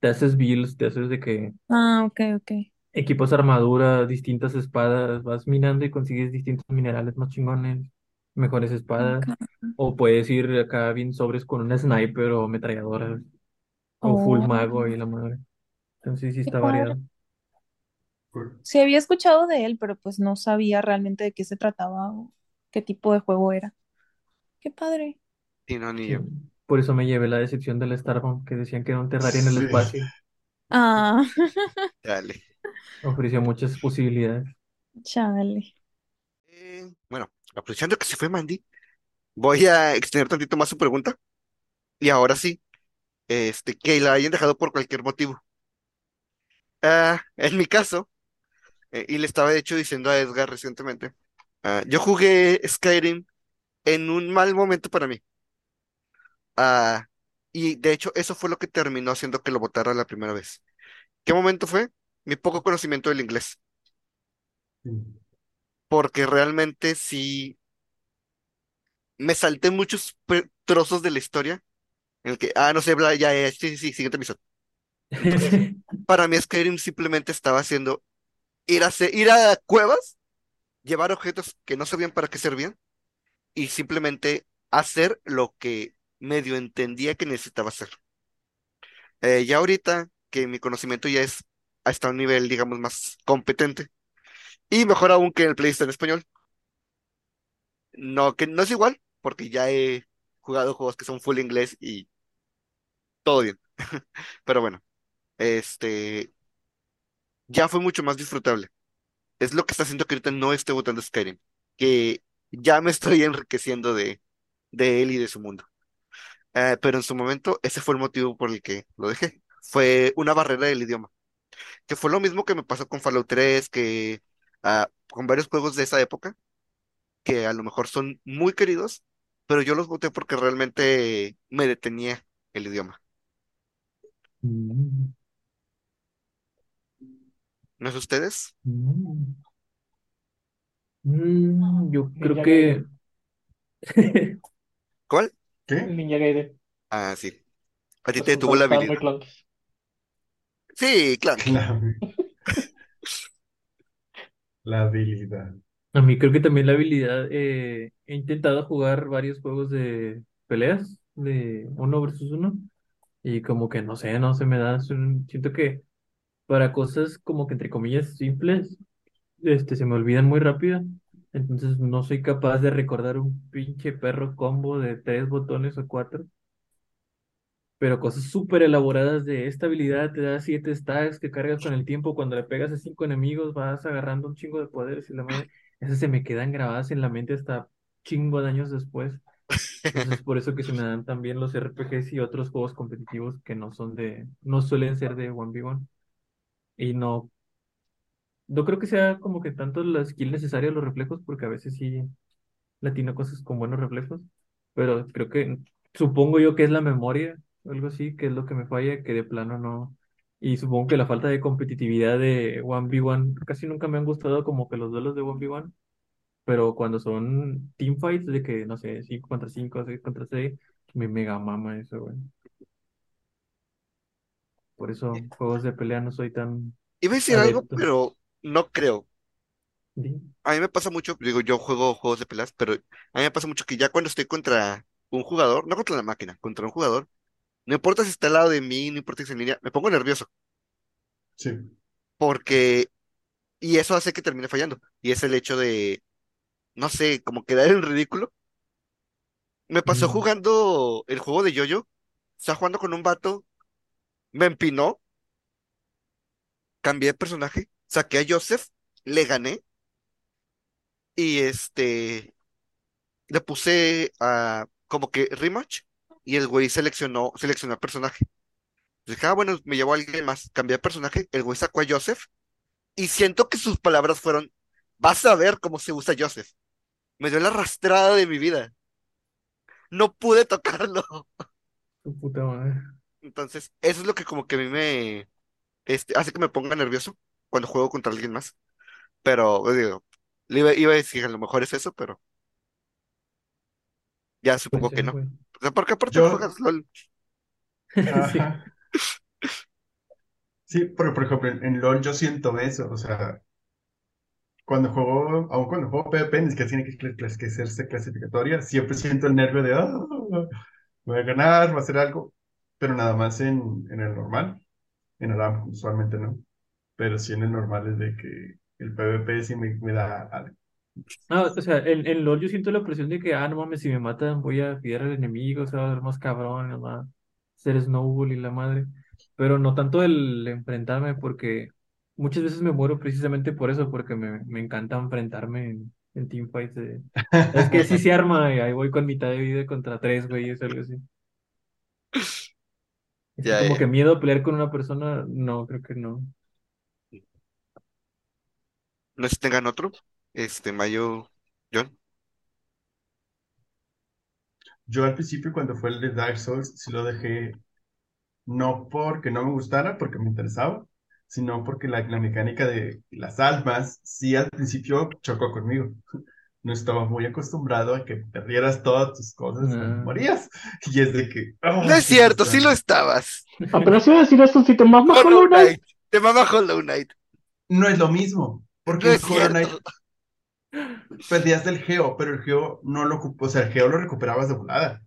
te haces builds, te haces de que Ah, ok, ok. equipos armadura, distintas espadas, vas minando y consigues distintos minerales más chingones, mejores espadas, o puedes ir acá bien sobres con un sniper o metralladoras, o full Oh, mago y la madre. Entonces sí qué está padre. variado. Sí, había escuchado de él, pero pues no sabía realmente de qué se trataba o qué tipo de juego era. Qué padre. Y no, ni Sí. yo. Por eso me llevé la decepción del Starbound, que decían que era un Terraria en el Sí. espacio. *laughs* Ah, *laughs* Dale. Ofrecía muchas posibilidades. chale. Eh, bueno, aprovechando que se fue Mandy, voy a extender tantito más su pregunta. Y ahora sí, este, que la hayan dejado por cualquier motivo. Ah, en mi caso, eh, y le estaba de hecho diciendo a Edgar recientemente, ah, yo jugué Skyrim en un mal momento para mí. Ah, y de hecho eso fue lo que terminó haciendo que lo votara la primera vez. ¿Qué momento fue? Mi poco conocimiento del inglés, porque realmente sí me salté muchos trozos de la historia en el que, ah, no sé, bla, ya, ya, sí, sí, sí, siguiente episodio. Entonces, *laughs* para mí Skyrim simplemente estaba haciendo ir a, ir a cuevas, llevar objetos que no sabían para qué servían y simplemente hacer lo que medio entendía que necesitaba hacer. Eh, ya ahorita que mi conocimiento ya es hasta un nivel, digamos, más competente, y mejor aún que el Play está en español. No, que no es igual, porque ya he jugado juegos que son full inglés y todo bien. *laughs* Pero bueno, este ya fue mucho más disfrutable. Es lo que está haciendo que ahorita no esté votando Skyrim, que ya me estoy *laughs* enriqueciendo de, de él y de su mundo. Eh, pero en su momento, ese fue el motivo por el que lo dejé. Fue una barrera del idioma, que fue lo mismo que me pasó con Fallout 3, que ah, con varios juegos de esa época, que a lo mejor son muy queridos, pero yo los voté porque realmente me detenía el idioma. Mm, ¿No es ustedes? Mm, yo creo Ninja que Gaiden. *laughs* ¿Cuál? ¿Qué? El Ninja Gaiden. Ah, sí. A ti Los te detuvo la controles estaban muy habilidad. clunky. Sí, claro. *laughs* La, la habilidad. a mí creo que también la habilidad, eh, he intentado jugar varios juegos de peleas, de uno versus uno, y como que no sé, no se me da, es un- siento que para cosas como que entre comillas simples, este, se me olvidan muy rápido, entonces no soy capaz de recordar un pinche perro combo de tres botones o cuatro. Pero cosas súper elaboradas de esta habilidad te da siete stacks que cargas con el tiempo. Cuando le pegas a cinco enemigos vas agarrando un chingo de poderes y la madre. Esas se me quedan grabadas en la mente hasta chingo de años después. Entonces por eso que se me dan también los RPGs y otros juegos competitivos que no son de, no suelen ser de 1v1. Y no, no creo que sea como que tanto la skill necesaria los reflejos, porque a veces sí latino cosas con buenos reflejos, pero creo que, supongo yo que es la memoria, algo así, que es lo que me falla, que de plano no. Y supongo que la falta de competitividad de 1v1, casi nunca me han gustado como que los duelos de 1v1, pero cuando son teamfights de que, no sé, 5 contra 5, 6 contra 6, me mega mama eso, güey. Por eso juegos de pelea no soy tan Iba a decir algo, adepto. pero no creo. A mí me pasa mucho, digo, yo juego juegos de peleas, pero a mí me pasa mucho que ya cuando estoy contra un jugador, no contra la máquina, contra un jugador, no importa si está al lado de mí, no importa si en línea, me pongo nervioso, Sí. porque, y eso hace que termine fallando, y es el hecho de, no sé, como quedar en ridículo. Me pasó Mm. jugando el juego de Yoyo, estaba jugando con un vato, me empinó, cambié de personaje, saqué a Joseph, le gané, y este, le puse a, como que rematch, y el güey seleccionó, seleccionó personaje. Dije, ah, bueno, me llevó a alguien más, cambié de personaje, el güey sacó a Joseph, y siento que sus palabras fueron, vas a ver cómo se usa Joseph. Me dio la arrastrada de mi vida. No pude tocarlo. Su puta madre. Entonces, eso es lo que como que a mí me este, hace que me ponga nervioso cuando juego contra alguien más. Pero, pues, digo, le iba, iba a decir, a lo mejor es eso, pero ya Puede supongo que no. güey. O sea, porque aparte Yo, juegas LOL. Sí. ajá. Sí, pero por ejemplo, en, en LOL yo siento eso, o sea, cuando juego, aun cuando juego PvP, siquiera tiene que, clas- que hacerse clasificatoria, siempre siento el nervio de, ah, voy a ganar, voy a hacer algo, pero nada más en, en el normal, en el AM usualmente no, pero sí en el normal es de que el PvP sí me, me da algo. Ah, o sea, en, en LoL yo siento la presión de que, ah, no mames, si me matan voy a pillar al enemigo, se va a ver más cabrón, no va a ser Snowball y la madre. Pero no tanto el enfrentarme, porque muchas veces me muero precisamente por eso, porque me, me encanta enfrentarme en, en teamfights. de- Es que sí se *laughs* arma, y ahí voy con mitad de vida contra tres güeyes, algo así. Así Ya, como ya. que miedo a pelear con una persona, no, creo que no. No sé si tengan otro. Este, Mayo, John. Yo al principio cuando fue el de Dark Souls sí lo dejé no porque no me gustara, porque me interesaba, sino porque la, la mecánica de las almas sí al principio chocó conmigo. No estaba muy acostumbrado a que perdieras todas tus cosas cuando Ah. morías. *laughs* Y es de que... No ¡ah, es qué cierto, sí lo estabas. Apenas iba a decir esto, si te mama Hollow. Knight. Te mama Hollow Knight. No es lo mismo, porque No Hollow del geo, pero el geo no lo ocupó, o sea, el geo lo recuperabas de volada.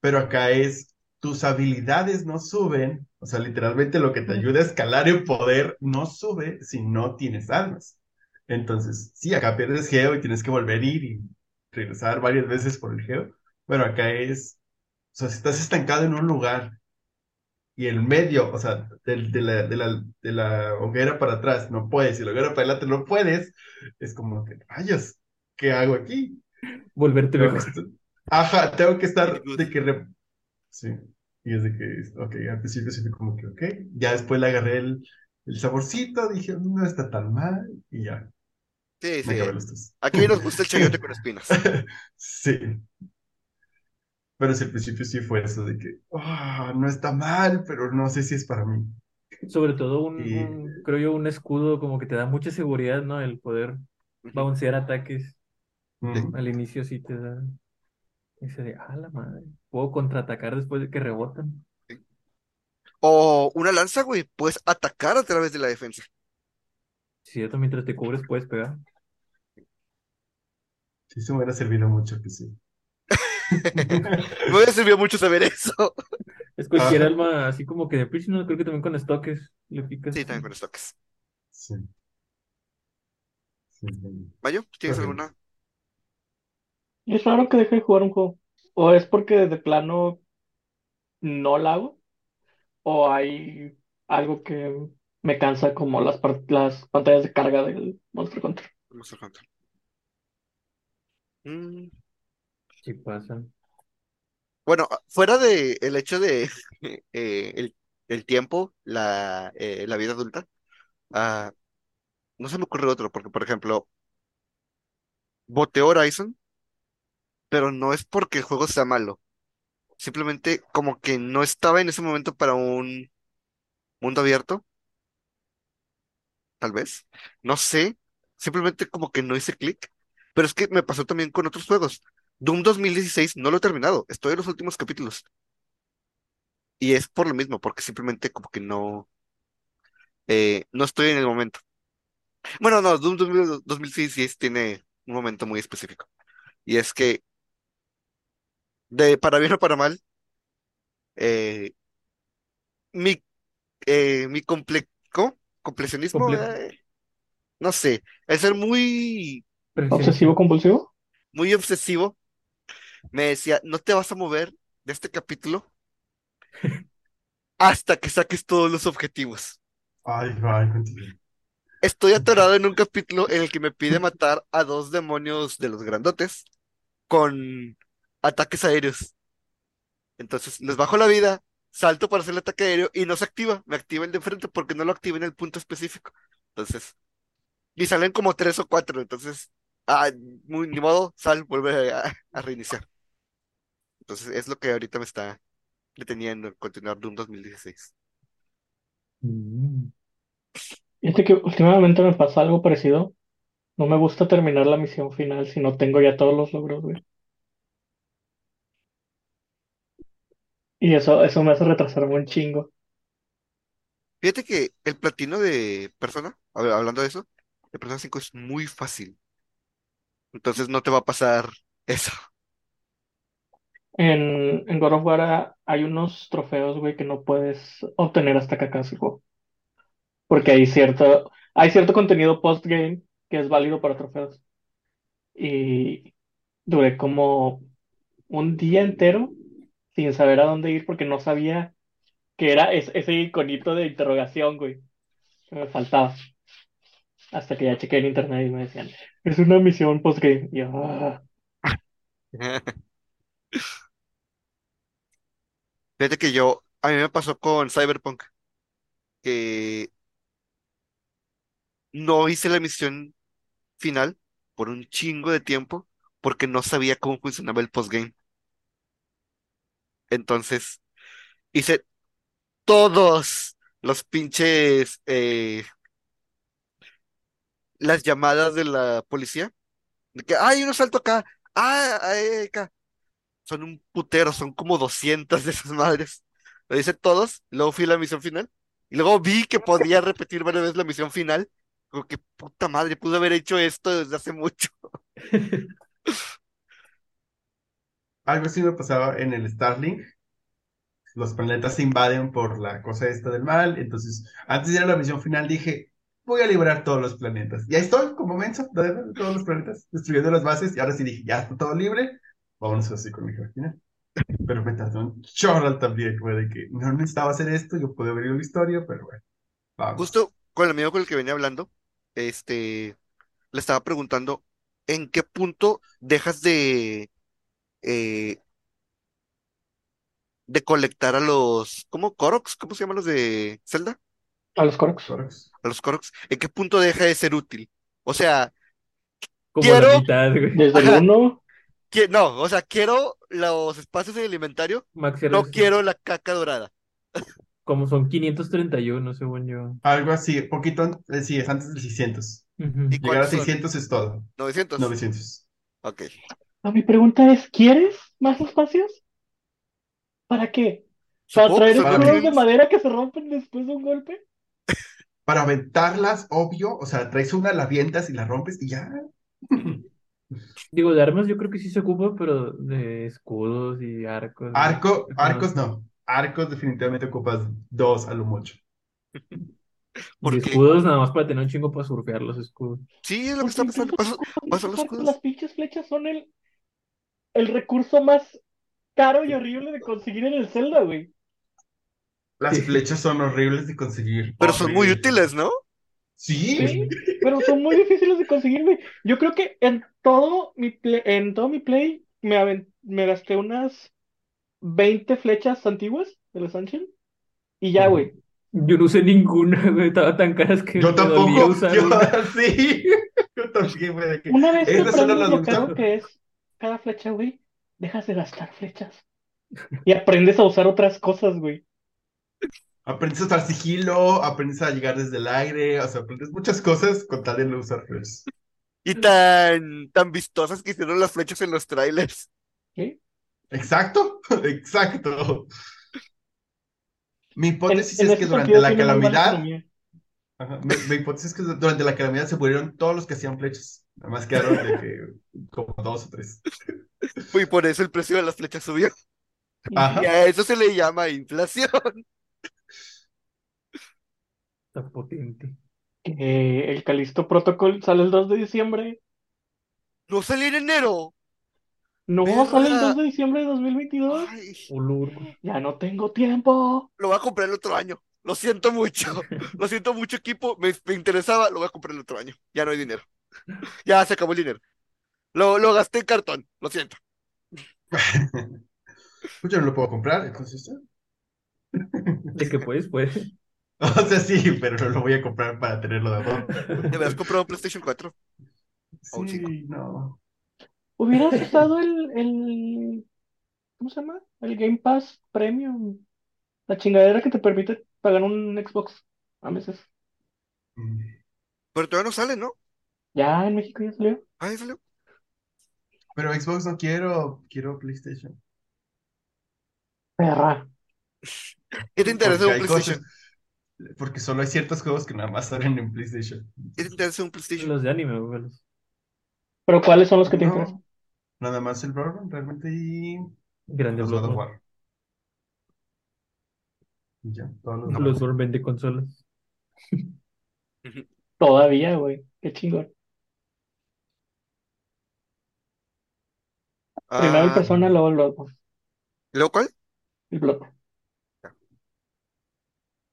Pero acá es tus habilidades no suben, o sea, literalmente lo que te ayuda a escalar en poder no sube si no tienes almas. Entonces, sí, acá pierdes geo y tienes que volver a ir y regresar varias veces por el geo. Bueno, acá es, o sea, si estás estancado en un lugar y el medio, o sea, del- de, la, de, la, de la hoguera para atrás no puedes y la hoguera para adelante no puedes, es como que, rayos, ¿qué hago aquí? Volverte Tengo que mejor. Ajá, tengo que estar de que... re- Sí, y es de que, ok, al principio sí fue como que, ok, ya después le agarré el, el saborcito, dije, no está tan mal, y ya, Sí, me sí. acabé los tres. Aquí nos gusta el chayote *laughs* con espinas. Sí. Pero sí, al principio sí fue eso de que, ah, no está mal, pero no sé si es para mí. Sobre todo un, Y- un- creo yo, un escudo como que te da mucha seguridad, ¿no? El poder bouncear ataques al inicio sí te da ese de, ah, la madre, puedo contraatacar después de que rebotan. O una lanza, güey. Puedes atacar a través de la defensa. Cierto, mientras te cubres puedes pegar. Sí, se me hubiera servido mucho que sí. Me hubiera servido mucho saber eso. Es cualquier Ajá. alma así como que de príncipe, creo que también con estoques le picas. Sí, también con estoques. Sí. Sí, sí. Mayo, ¿tienes alguna? Es raro que deje de jugar un juego. O es porque de plano no la hago, o hay algo que me cansa como las pantallas de carga del Monster Hunter. Monster Hunter. Mm, Sí pasan. Bueno, fuera de el hecho de *laughs* eh, el, el tiempo, la, eh, la vida adulta, ah, no se me ocurre otro, porque por ejemplo, boté Horizon, pero no es porque el juego sea malo. Simplemente como que no estaba en ese momento para un mundo abierto, tal vez. No sé, simplemente como que no hice clic. Pero es que me pasó también con otros juegos. Doom 2016 no lo he terminado, estoy en los últimos capítulos. Y es por lo mismo, porque simplemente como que no, eh, no estoy en el momento. Bueno, no, Doom 2000 2016 tiene un momento muy específico. Y es que, de para bien o para mal, eh, mi, eh, mi comple ¿cómo? completionismo, Complejo. eh, no sé, el ser muy, ¿Obsesivo compulsivo? muy obsesivo, me decía, no te vas a mover de este capítulo hasta que saques todos los objetivos. Ay, ay. Estoy atorado en un capítulo en el que me pide matar a dos demonios de los grandotes con ataques aéreos. Entonces les bajo la vida, salto para hacer el ataque aéreo y no se activa. Me activa el de enfrente porque no lo activa en el punto específico. Entonces, y salen como tres o cuatro. Entonces, ah, muy, ni modo, sal, vuelve a, a reiniciar. Entonces, es lo que ahorita me está deteniendo en continuar Doom 2016. Mm. Fíjate que últimamente me pasa algo parecido. No me gusta terminar la misión final si no tengo ya todos los logros, güey. Y eso, eso me hace retrasarme un chingo. Fíjate que el platino de Persona, hab- hablando de eso, de Persona 5 es muy fácil. Entonces no te va a pasar *laughs* eso. En, God of War ah, hay unos trofeos, güey, que no puedes obtener hasta que acabes el juego. Porque hay cierto, hay cierto contenido post-game que es válido para trofeos. Y duré como un día entero sin saber a dónde ir porque no sabía que era es- ese iconito de interrogación, güey, que me faltaba. Hasta que ya chequé en internet y me decían, es una misión post-game. Y yo, "Ah". *laughs* Fíjate que yo, a mí me pasó con Cyberpunk, que no hice la misión final por un chingo de tiempo porque no sabía cómo funcionaba el postgame. Entonces, hice todos los pinches, eh, las llamadas de la policía, de que, un asalto acá, ah, acá. Son un putero, son como 200 de esas madres. Lo hice todos, luego fui a la misión final, y luego vi que podía repetir varias veces la misión final. Como que puta madre, pude haber hecho esto desde hace mucho. *laughs* *laughs* Algo así me pasaba en el Starlink. los planetas se invaden por la cosa esta del mal. Entonces, antes de ir a la misión final dije, voy a liberar todos los planetas. Y ahí estoy, como menso, todos los planetas, destruyendo las bases. Y ahora sí dije, ya está todo libre, vámonos así con mi jefe final. *laughs* Pero me tardó un chorro también, fue de que no necesitaba hacer esto, yo puedo abrir la historia, pero bueno, vamos. Justo con el amigo con el que venía hablando, este, le estaba preguntando en qué punto dejas de, eh, de colectar a los, ¿cómo? ¿Koroks? ¿Cómo se llaman los de Zelda? A los Koroks. A los Koroks. ¿En qué punto deja de ser útil? O sea, Como Quiero- la mitad, güey. Desde el 1, qui- no, o sea, quiero los espacios en el inventario, Maxi no quiero la caca dorada. Como son 531, según yo. Algo así, poquito, eh, sí, es antes del 600. Ujú. ¿Y Llegar a cuántos son? 600 es todo. 900. 900. Ok. mi pregunta es, ¿quieres más espacios? ¿Para qué? ¿Para Supongo traer escudos de madera que se rompen después de un golpe? Para aventarlas, obvio, o sea, traes una, la avientas y la rompes y ya. *laughs* Digo, de armas yo creo que sí se ocupa, pero de escudos y arcos. Arco, arcos no. Arcos definitivamente ocupas dos a lo mucho. ¿Por *laughs* Y qué? escudos nada más para tener un chingo para surfear los escudos. Sí, es lo que Porque está incluso Paso- los paso los escudos, las pinches flechas son el, el recurso más caro y horrible de conseguir en el Zelda, güey. Las Sí. flechas son horribles de conseguir. Pero son muy útiles, ¿no? Sí. Sí, pero son muy difíciles de conseguir, güey. Yo creo que en todo mi play, en todo mi play me, me gasté unas 20 flechas antiguas de los Ancient y ya, güey. Yo no usé ninguna, güey. Estaba tan caras que Yo tampoco. usar Yo una. *laughs* sí. Yo también, güey, Una vez que aprendes las lo caro que es cada flecha, güey, dejas de gastar flechas. Y aprendes a usar otras cosas, güey. Aprendes a usar sigilo, aprendes a llegar desde el aire, o sea, aprendes muchas cosas con tal de no usar flechas. Y tan, tan vistosas que hicieron las flechas en los trailers. ¿sí? Exacto, *laughs* exacto. Mi hipótesis en es que durante la calamidad, ajá, mi, mi hipótesis es que durante la calamidad se murieron todos los que hacían flechas. Nada más quedaron de que como dos o tres. Y por eso el precio de las flechas subió. Ajá. Y a eso se le llama inflación. Está potente. Eh, el Calisto Protocol sale el 2 de diciembre. No salió en enero. No, Verga. sale el 2 de diciembre de 2022. Ay, Ulur. Ya no tengo tiempo. lo voy a comprar el otro año. Lo siento mucho. *laughs* Lo siento mucho, equipo. Me, me interesaba, lo voy a comprar el otro año. Ya no hay dinero. Ya se acabó el dinero. Lo, lo gasté en cartón. Lo siento. *laughs* Pues yo no lo puedo comprar, entonces. ¿eh? De que puedes, puedes. *laughs* O sea, sí, pero no lo voy a comprar para tenerlo de adorno. Deberás comprar un PlayStation 4. O un Sí, no. Hubieras usado el, el, ¿cómo se llama? El Game Pass Premium. La chingadera que te permite pagar un Xbox a veces. Mm. Pero todavía no sale, ¿no? Ya en México ya salió. Ah, ya salió. Pero Xbox no quiero, quiero PlayStation. Perra. ¿Qué te interesa Porque un hay PlayStation? cosas- porque solo hay ciertos juegos que nada más salen en PlayStation. ¿Qué te interesa un PlayStation? Los de anime, güey. Pero ¿cuáles son los que te No, interesan? nada más el Bloodborne realmente y Grandes los God of. War. Ya, todos los No. Bloodborne vende consolas. Todavía, güey. Qué chingón. Primero el Ah, Persona, luego el Bloodborne. ¿Luego cuál? El Bloodborne.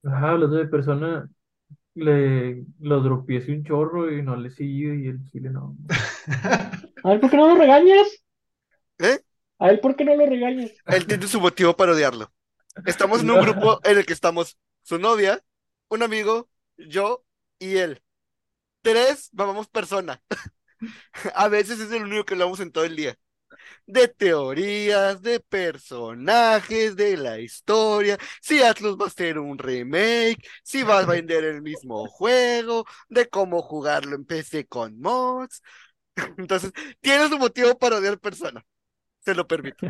Ajá, hablando de persona, le lo dropié así un chorro y no le siguió y el chile no. *laughs* A ver, ¿por qué no lo regañas? ¿Eh? A él, ¿por qué no lo regañas? Él tiene su motivo para odiarlo. Estamos en un *laughs* grupo en el que estamos su novia, un amigo, yo y él. Tres, mamamos persona. *laughs* A veces es el único que hablamos en todo el día. De teorías, de personajes, de la historia, si Atlus va a hacer un remake, si va a vender el mismo juego, de cómo jugarlo en PC con mods. *laughs* Entonces, tiene su motivo para odiar persona. Se lo permito.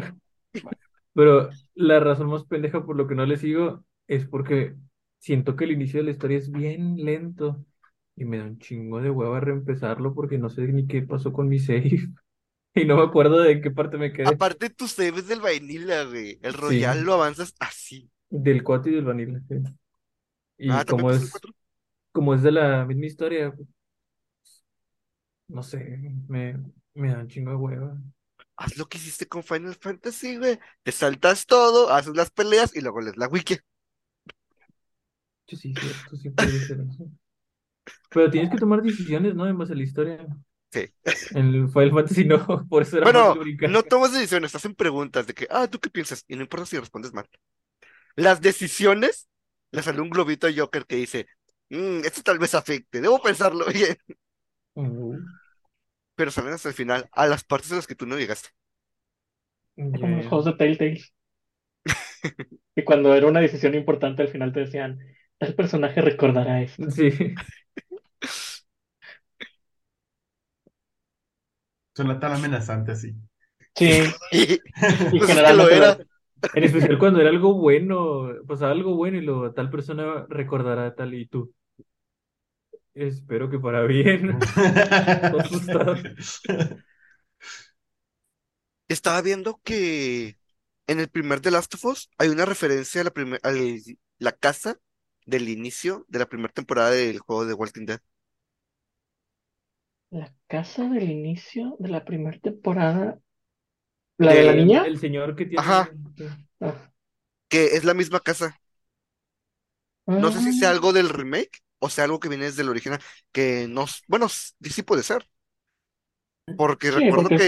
*laughs* Pero la razón más pendeja por lo que no le sigo es porque siento que el inicio de la historia es bien lento y me da un chingo de hueva reempezarlo porque no sé ni qué pasó con mi save. Y no me acuerdo de qué parte me quedé. Aparte, tu save es del vainilla, güey. El Royal Sí. lo avanzas así. Del 4 y del Vanilla, sí. Y Ah, ¿también como es, 4? como es de la misma historia, no sé, me, me da un chingo de hueva. Haz lo que hiciste con Final Fantasy, güey. Te saltas todo, haces las peleas y luego lees la wiki. Sí, sí, sí eso. Pero tienes que tomar decisiones, ¿no? En base a la historia. Sí. En el Final Fantasy no, *laughs* por eso era más Bueno, no tomas decisiones, hacen preguntas de que, ah, ¿tú qué piensas? Y no importa si respondes mal. Las decisiones, le sale un globito a Joker que dice, "Mm, esto tal vez afecte, debo pensarlo *laughs* bien. Uh, Pero salen hasta el final, a las partes a las que tú no llegaste. Como los juegos de Telltale. *laughs* Y cuando era una decisión importante, al final te decían, tal personaje recordará esto. Sí. Suena tan amenazante así. Sí, *laughs* Y y *laughs* pues es que lo generalmente era. En especial cuando era algo bueno, pasaba algo bueno y lo tal persona recordará tal y tú. Espero que para bien. *laughs* Estaba viendo que en el primer The Last of Us hay una referencia a la, primer, a la casa del inicio de la primera temporada del juego de Walking Dead. La casa del inicio de la primera temporada, la de la De- niña. El señor que tiene. Ajá. Ah. Que es la misma casa. No sé si sea Ah, algo del remake o sea algo que viene desde el original. Que no. Bueno, sí puede ser. Porque sí, recuerdo porque que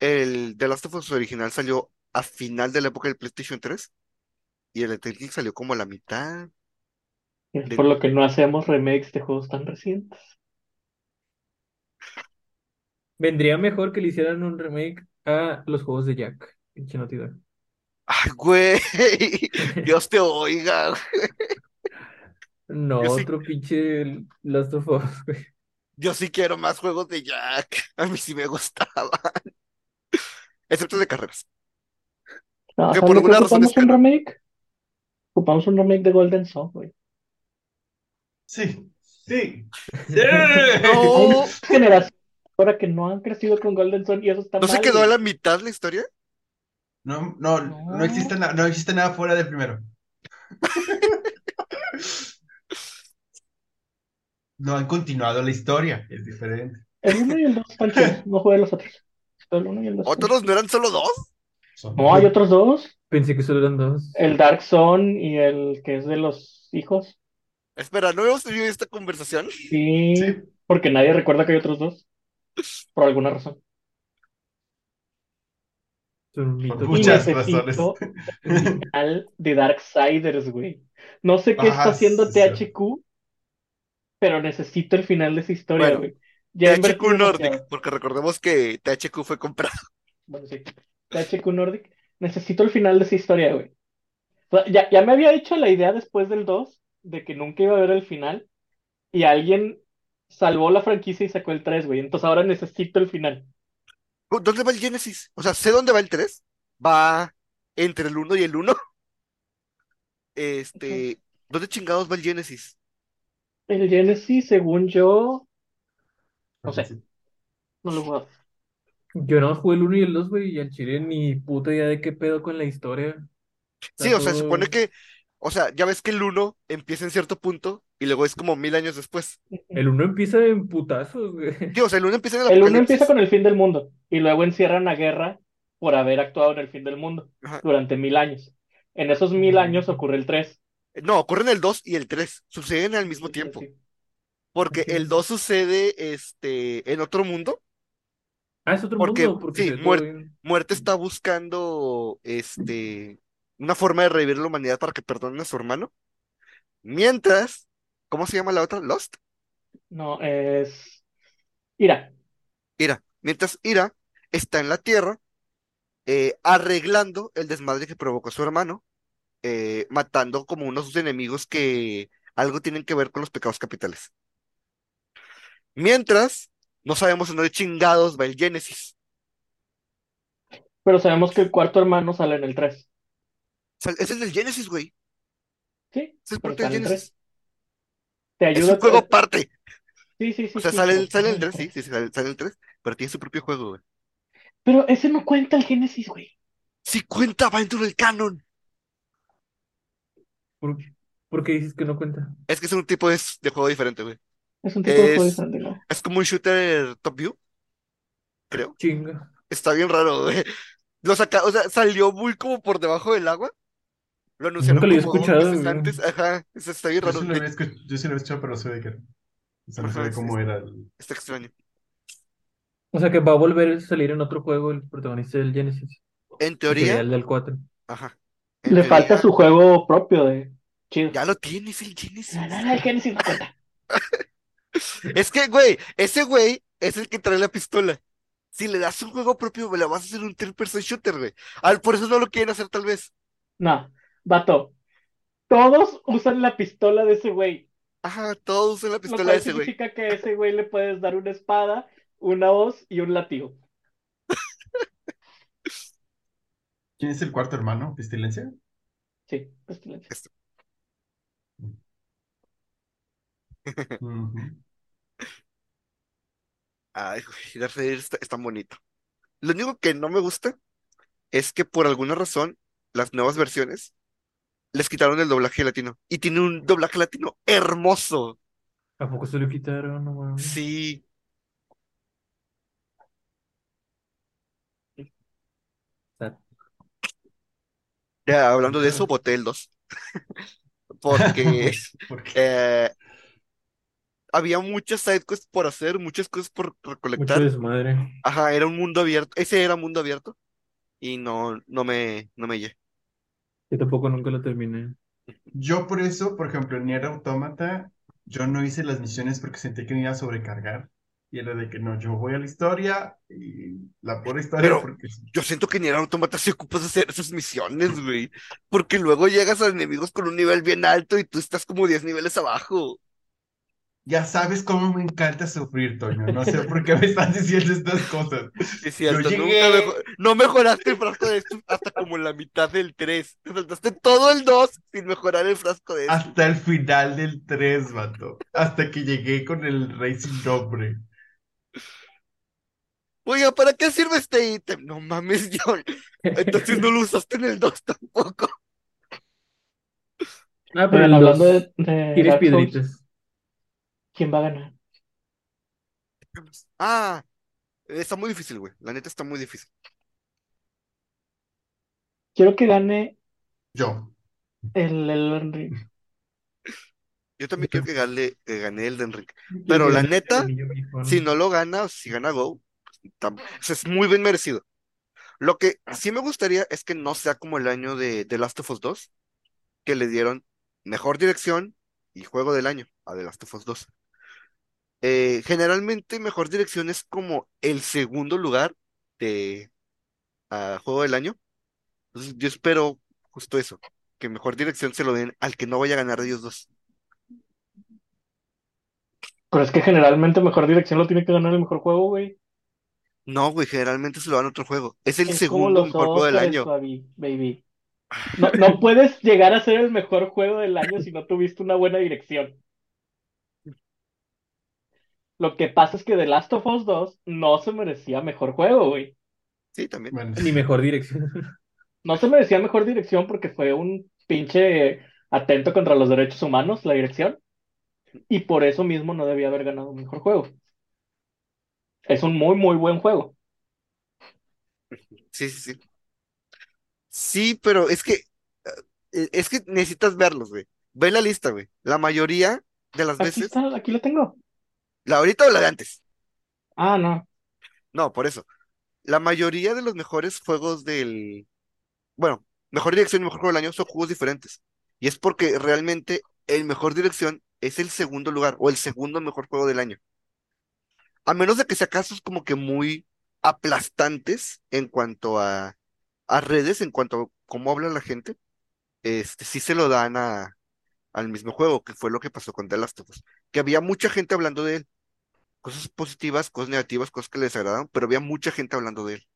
el The Last of Us original salió a final de la época del PlayStation 3 y el de Telltale salió como a la mitad. Es de- por lo que no hacemos remakes de juegos tan recientes. Vendría mejor que le hicieran un remake a los juegos de Jack. Pinche Naughty Dog. Ay, güey. *laughs* Dios te oiga. güey. No, Yo sí- otro pinche Last of Us, *laughs* güey. Yo sí quiero más juegos de Jack. A mí sí me gustaban. Excepto de carreras. No, Que ¿sabes por de qué alguna razón ocupamos es un remake? Ocupamos un remake de Golden Sun, güey. Sí, sí, *laughs* sí. No. Hay generaciones ahora que no han crecido con Golden Sun y eso está ¿No se quedó a la mitad la historia? No, no, no existe nada, no existe nada fuera del primero. *laughs* No han continuado la historia, es diferente. El 1 y el 2 están chidos, no jugué los otros. El 1 y el 2. ¿Otros no eran solo dos? Son- No, hay otros dos. Pensé que solo eran dos. El Dark Zone y el que es de los hijos. Espera, ¿no hemos tenido esta conversación? Sí, Sí. porque nadie recuerda que hay otros dos. Por alguna razón. Por muchas Y razones. necesito el final de Darksiders, güey. No sé qué está haciendo sí, sí. THQ, pero necesito el final de esa historia, Bueno, güey. Ya THQ Nordic, demasiado. porque recordemos que THQ fue comprado. Bueno, sí. THQ Nordic. Necesito el final de esa historia, güey. O sea, ya, ya me había hecho la idea después del 2 de que nunca iba a haber el final y alguien salvó la franquicia y sacó el 3, güey. Entonces ahora necesito el final. ¿Dónde va el Genesis? O sea, sé dónde va el 3. Va entre el 1 y el 1. *laughs* Este, ¿dónde chingados va el Genesis? El Genesis, según yo, no sé, no lo he jugado. Yo no jugué el 1 y el 2, güey, y al chile ni puta idea de qué pedo con la historia. Sí, o sea, se supone que, o sea, ya ves que el 1 empieza en cierto punto y luego es como mil años después. El 1 empieza en putazos, güey. Sea, el 1 empieza en el El 1 apocalipsis. empieza con el fin del mundo y luego encierran a guerra por haber actuado en el fin del mundo Ajá. durante mil años. En esos mil años ocurre el 3. No, ocurren el 2 y el 3. Suceden al mismo tiempo. Porque el 2 sucede este, en otro mundo. Ah, es otro Porque, mundo, porque sí. Muerte está buscando este, una forma de revivir la humanidad para que perdonen a su hermano. Mientras, ¿cómo se llama la otra? Lost. No, es. Ira. Ira. Mientras Ira está en la Tierra eh, arreglando el desmadre que provocó su hermano, eh, matando como unos de sus enemigos que algo tienen que ver con los pecados capitales. Mientras, no sabemos en dónde chingados va el Génesis. Pero sabemos que el cuarto hermano sale en el 3. O sea, ese es el Génesis, güey. Sí, Es el pero parte del sale en el Génesis. 3. Te Es un juego aparte. Sí, sí, sí. O sea, sí, sale pero el, sale el sale 3, sí, sí, sí, sale, sale el 3, pero tiene su propio juego, güey. Pero ese no cuenta el Génesis, güey. Si cuenta, va dentro del canon. ¿Por, por qué dices que no cuenta? Es que es un tipo de, de juego diferente, güey. Es un tipo de juego Es, diferente, güey. es como un shooter top view, creo. Chinga. Está bien raro, güey. Lo saca, o sea, salió muy como por debajo del agua. Lo anunciaron Nunca lo había como dos escuchado, meses güey. antes. Ajá, eso está bien Yo raro. sí lo había escuch- yo sí lo había escuchado, pero no sé de qué era. O sea, no Ajá, sabía es- cómo era el... Está extraño. O sea que va a volver a salir en otro juego el protagonista del Genesis. En Que sería teoría, el del 4. ajá. En Le falta teoría, su juego propio de chido. ya lo tienes el Genesis. No, no, no, el Génesis no cuenta. *laughs* Es que, güey, ese güey es el que trae la pistola. Si le das un juego propio, le vas a hacer un third person shooter, güey. Al- por eso no lo quieren hacer, tal vez. No, vato. Todos usan la pistola de ese güey. Ajá, todos usan la Lo pistola de ese güey. significa que a ese güey le puedes dar una espada, una hoz y un látigo. ¿Quién es el cuarto hermano? ¿Pestilencia? Sí, pestilencia. *laughs* Ujú. Ay, güey, Darth Vader está, está bonito. Lo único que no me gusta es que por alguna razón las nuevas versiones les quitaron el doblaje latino. Y tiene un doblaje latino hermoso. ¿A poco se lo quitaron? No. Sí. Ya, hablando de eso, boté el 2. *laughs* Porque *laughs* eh, había muchas sidequests por hacer, muchas cosas por Mucho recolectar. desmadre. Ajá, era un mundo abierto. Ese era mundo abierto. Y no, no me, no me llegué. Yo tampoco nunca lo terminé. Yo por eso, por ejemplo, en Nier Automata, yo no hice las misiones porque sentí que me iba a sobrecargar. Y era de que no, yo voy a la historia y la pura historia Pero porque yo siento que en Nier Automata se ocupas de hacer esas misiones, güey. Porque luego llegas a enemigos con un nivel bien alto y tú estás como 10 niveles abajo. Ya sabes cómo me encanta sufrir, Toño. No sé por qué me estás diciendo estas cosas. Es nunca no mejoraste el frasco de esto hasta como la mitad del 3. Te saltaste todo el 2 sin mejorar el frasco de esto. hasta el final del 3, vato. Hasta que llegué con el rey sin nombre. Oiga, ¿para qué sirve este ítem? No mames, *laughs* John. Entonces no lo usaste en el 2 tampoco. Ah, pero el hablando 2 de, de tienes piedritas. ¿Quién va a ganar? Ah, está muy difícil, güey. La neta está muy difícil. Quiero que gane Yo. el Elden Ring. Yo también quiero que gane, que gane Elden Ring. Pero la neta, si no lo gana, o si gana Go, pues, tam- o sea, es muy bien merecido. Lo que sí me gustaría es que no sea como el año de The Last of Us 2, que le dieron mejor dirección y juego del año a The Last of Us 2. Eh, generalmente mejor dirección es como el segundo lugar de ah, juego del año. Entonces yo espero justo eso, que mejor dirección se lo den al que no vaya a ganar de ellos dos. Pero es que generalmente mejor dirección lo tiene que ganar el mejor juego, güey. No, güey, generalmente se lo dan a otro juego. Es el Es como segundo los mejor juego del Oscars, año. Fabi, baby. *sighs* No, no puedes llegar a ser el mejor juego del año si no tuviste una buena dirección. Lo que pasa es que The Last of Us 2 no se merecía mejor juego, güey. Sí, también. Bueno, Ni *laughs* mejor dirección. No se merecía mejor dirección porque fue un pinche atento contra los derechos humanos, la dirección. Y por eso mismo no debía haber ganado mejor juego. Es un muy, muy buen juego. Sí, sí, sí. Sí, pero es que eh, es que necesitas verlos, güey. Ve la lista, güey. La mayoría de las Aquí veces, está, aquí lo tengo. La ahorita o la de antes. Ah, no. No, por eso. La mayoría de los mejores juegos del, bueno, mejor dirección y mejor juego del año son juegos diferentes. Y es porque realmente el mejor dirección es el segundo lugar o el segundo mejor juego del año. A menos de que sea casos como que muy aplastantes en cuanto a, a redes, en cuanto a cómo habla la gente, este, sí se lo dan a, al mismo juego, que fue lo que pasó con The Last of Us. Que había mucha gente hablando de él. Cosas positivas, cosas negativas, cosas que les agradaron, pero había mucha gente hablando de él.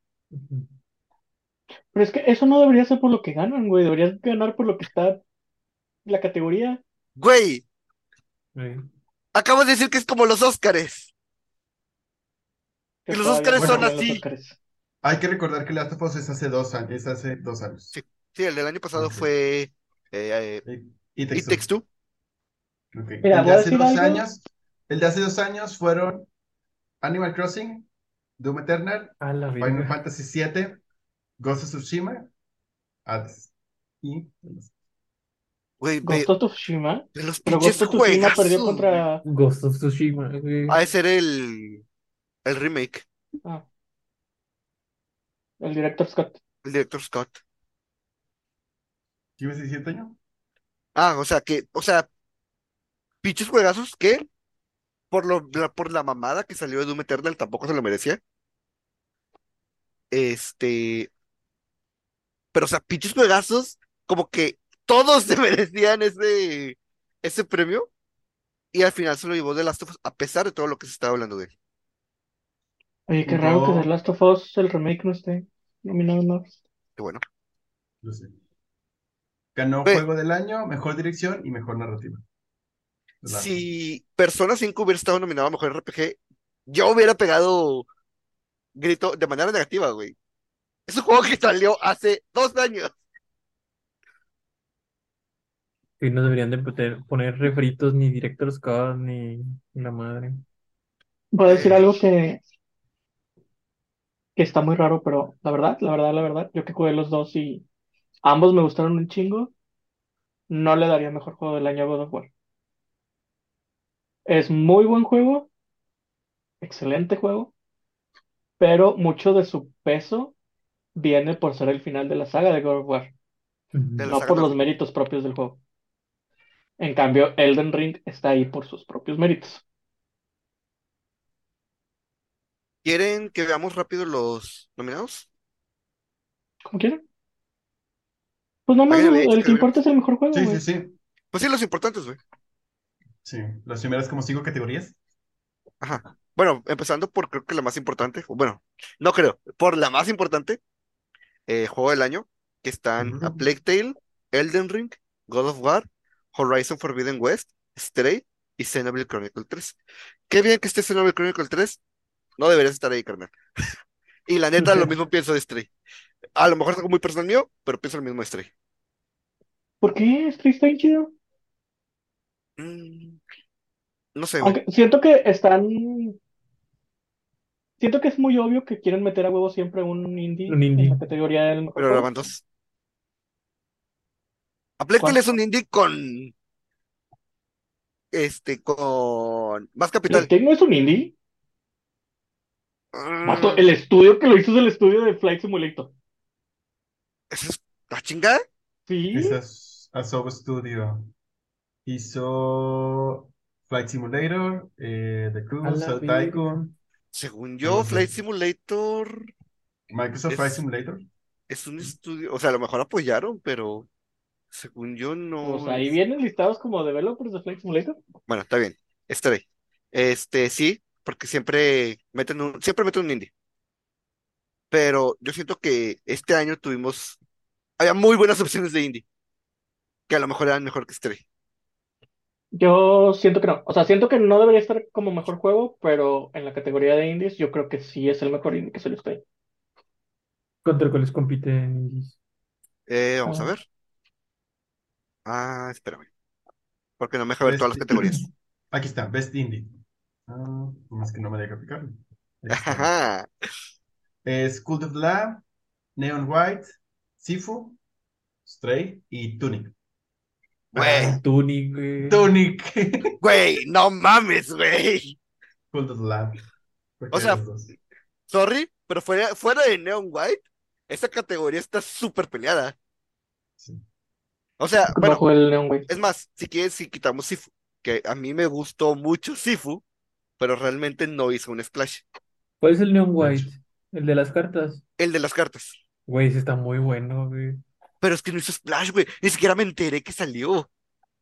Pero es que eso no debería ser por lo que ganan, güey. Deberías ganar por lo que está la categoría. Güey, Ahí. acabas de decir que es como los Óscares. que Y los Óscares son así. Hay que recordar que Last of Us es hace dos años, es hace dos años. Sí. Sí, el del año pasado fue eh, eh, Y, y It Takes Takes Two. Two. Ok. Mira, El hace dos algo. años, el de hace dos años fueron Animal Crossing, Doom Eternal, Final. Fantasy VII, Ghost of Tsushima, Hades. Y Ghost of Tsushima. ve los Pero pinches Ghost of Tsushima perdió contra. Ghost of Tsushima. Ha de ser el, el remake, Ah. El director Scott. el director Scott. ¿qué ibas a decir, Toño? Ah, o sea que, o sea, pinches juegazos que por lo, la- por la mamada que salió de Doom Eternal tampoco se lo merecía. Este, pero o sea, pinches juegazos, como que todos *laughs* se merecían ese, ese premio. Y al final se lo llevó The Last of Us, a pesar de todo lo que se estaba hablando de él. Oye, qué raro que The Last of Us, el remake, no esté nominado más. Qué bueno. Lo sé. Ganó Juego del Año, Mejor Dirección y Mejor Narrativa. La- Si Persona 5 hubiera estado nominado a Mejor RPG, yo hubiera pegado grito de manera negativa, güey. Es un juego que salió hace dos años. Sí, no deberían de poner, poner refritos ni director's cut ni ni la madre. Voy a decir Eh. algo que, que está muy raro, pero la verdad, la verdad, la verdad, yo que jugué los dos y ambos me gustaron un chingo, no le daría mejor juego del año a God of War. Es muy buen juego, excelente juego, pero mucho de su peso viene por ser el final de la saga de God of War, De no por los méritos propios del juego. En cambio, Elden Ring está ahí por sus propios méritos. ¿Quieren que veamos rápido los nominados? ¿Cómo quieren? Pues nada más, Alguien había dicho el que importa es el mejor juego, Sí, sí, sí. Pues sí, los importantes, güey. Sí. Las primeras como cinco categorías. Ajá. Bueno, empezando por creo que la más importante, bueno, no creo, por la más importante, eh, juego del año, que están a Ujú. Plague Tale, Elden Ring, God of War, Horizon Forbidden West, Stray y Xenoblade Chronicle 3. Qué bien que esté Xenoblade Chronicle 3, no deberías estar ahí, carnal. *laughs* Y la neta, lo mismo *laughs* pienso de Stray. A lo mejor es algo muy personal mío, pero pienso lo mismo de Stray. ¿Por qué? Stray está bien chido. Mm, no sé, güey. Aunque siento que están. Siento que es muy obvio que quieren meter a huevo siempre un indie Un indie. en la categoría del mejor Pero juego. graban dos. Es un indie con. Este, con. Más capital. Tale no es un indie. Mm, Vato, el estudio que lo hizo es el estudio de Flight Simulator. ¿Eso es la chingada? Sí. Esas Asobo Studio hizo Flight Simulator, eh, The Cell verga. Tycoon, Según yo. Flight Simulator Microsoft Es- Flight Simulator. es un estudio. O sea, a lo mejor apoyaron, pero. Según yo, no. Pues ahí vienen listados como developers de Flight Simulator. Bueno, está bien. Estaré. Este, sí, porque siempre meten un, siempre meten un indie. Pero yo siento que este año tuvimos, había muy buenas opciones de indie, que a lo mejor eran mejor que Stray. Yo siento que no. O sea, siento que no debería estar como mejor juego, pero en la categoría de indies yo creo que sí es el mejor indie que se le está ahí. ¿Contra cuáles compiten indies? Eh, vamos a Ah. ver. Ah, espérame. Porque no me deja ver Best- todas las categorías. Aquí está, Best Indie. Ah, más que no me deja picar. Ajá. Es Cult of the Lamb, Neon White, Sifu, Stray y Tunic. Güey, Ah, Tunic, güey. Tunic. güey, no mames, güey. O sea. Sorry, pero fuera, fuera de Neon White, esa categoría está súper peleada. Sí. O sea, bueno, Bajo el Neon White. Es más, si quieres, si quitamos Sifu, que a mí me gustó mucho Sifu, pero realmente no hizo un splash. ¿Cuál es el Neon White? El de las cartas. El de las cartas. Güey, ese está muy bueno, güey. Pero es que no hizo splash, güey. Ni siquiera me enteré que salió.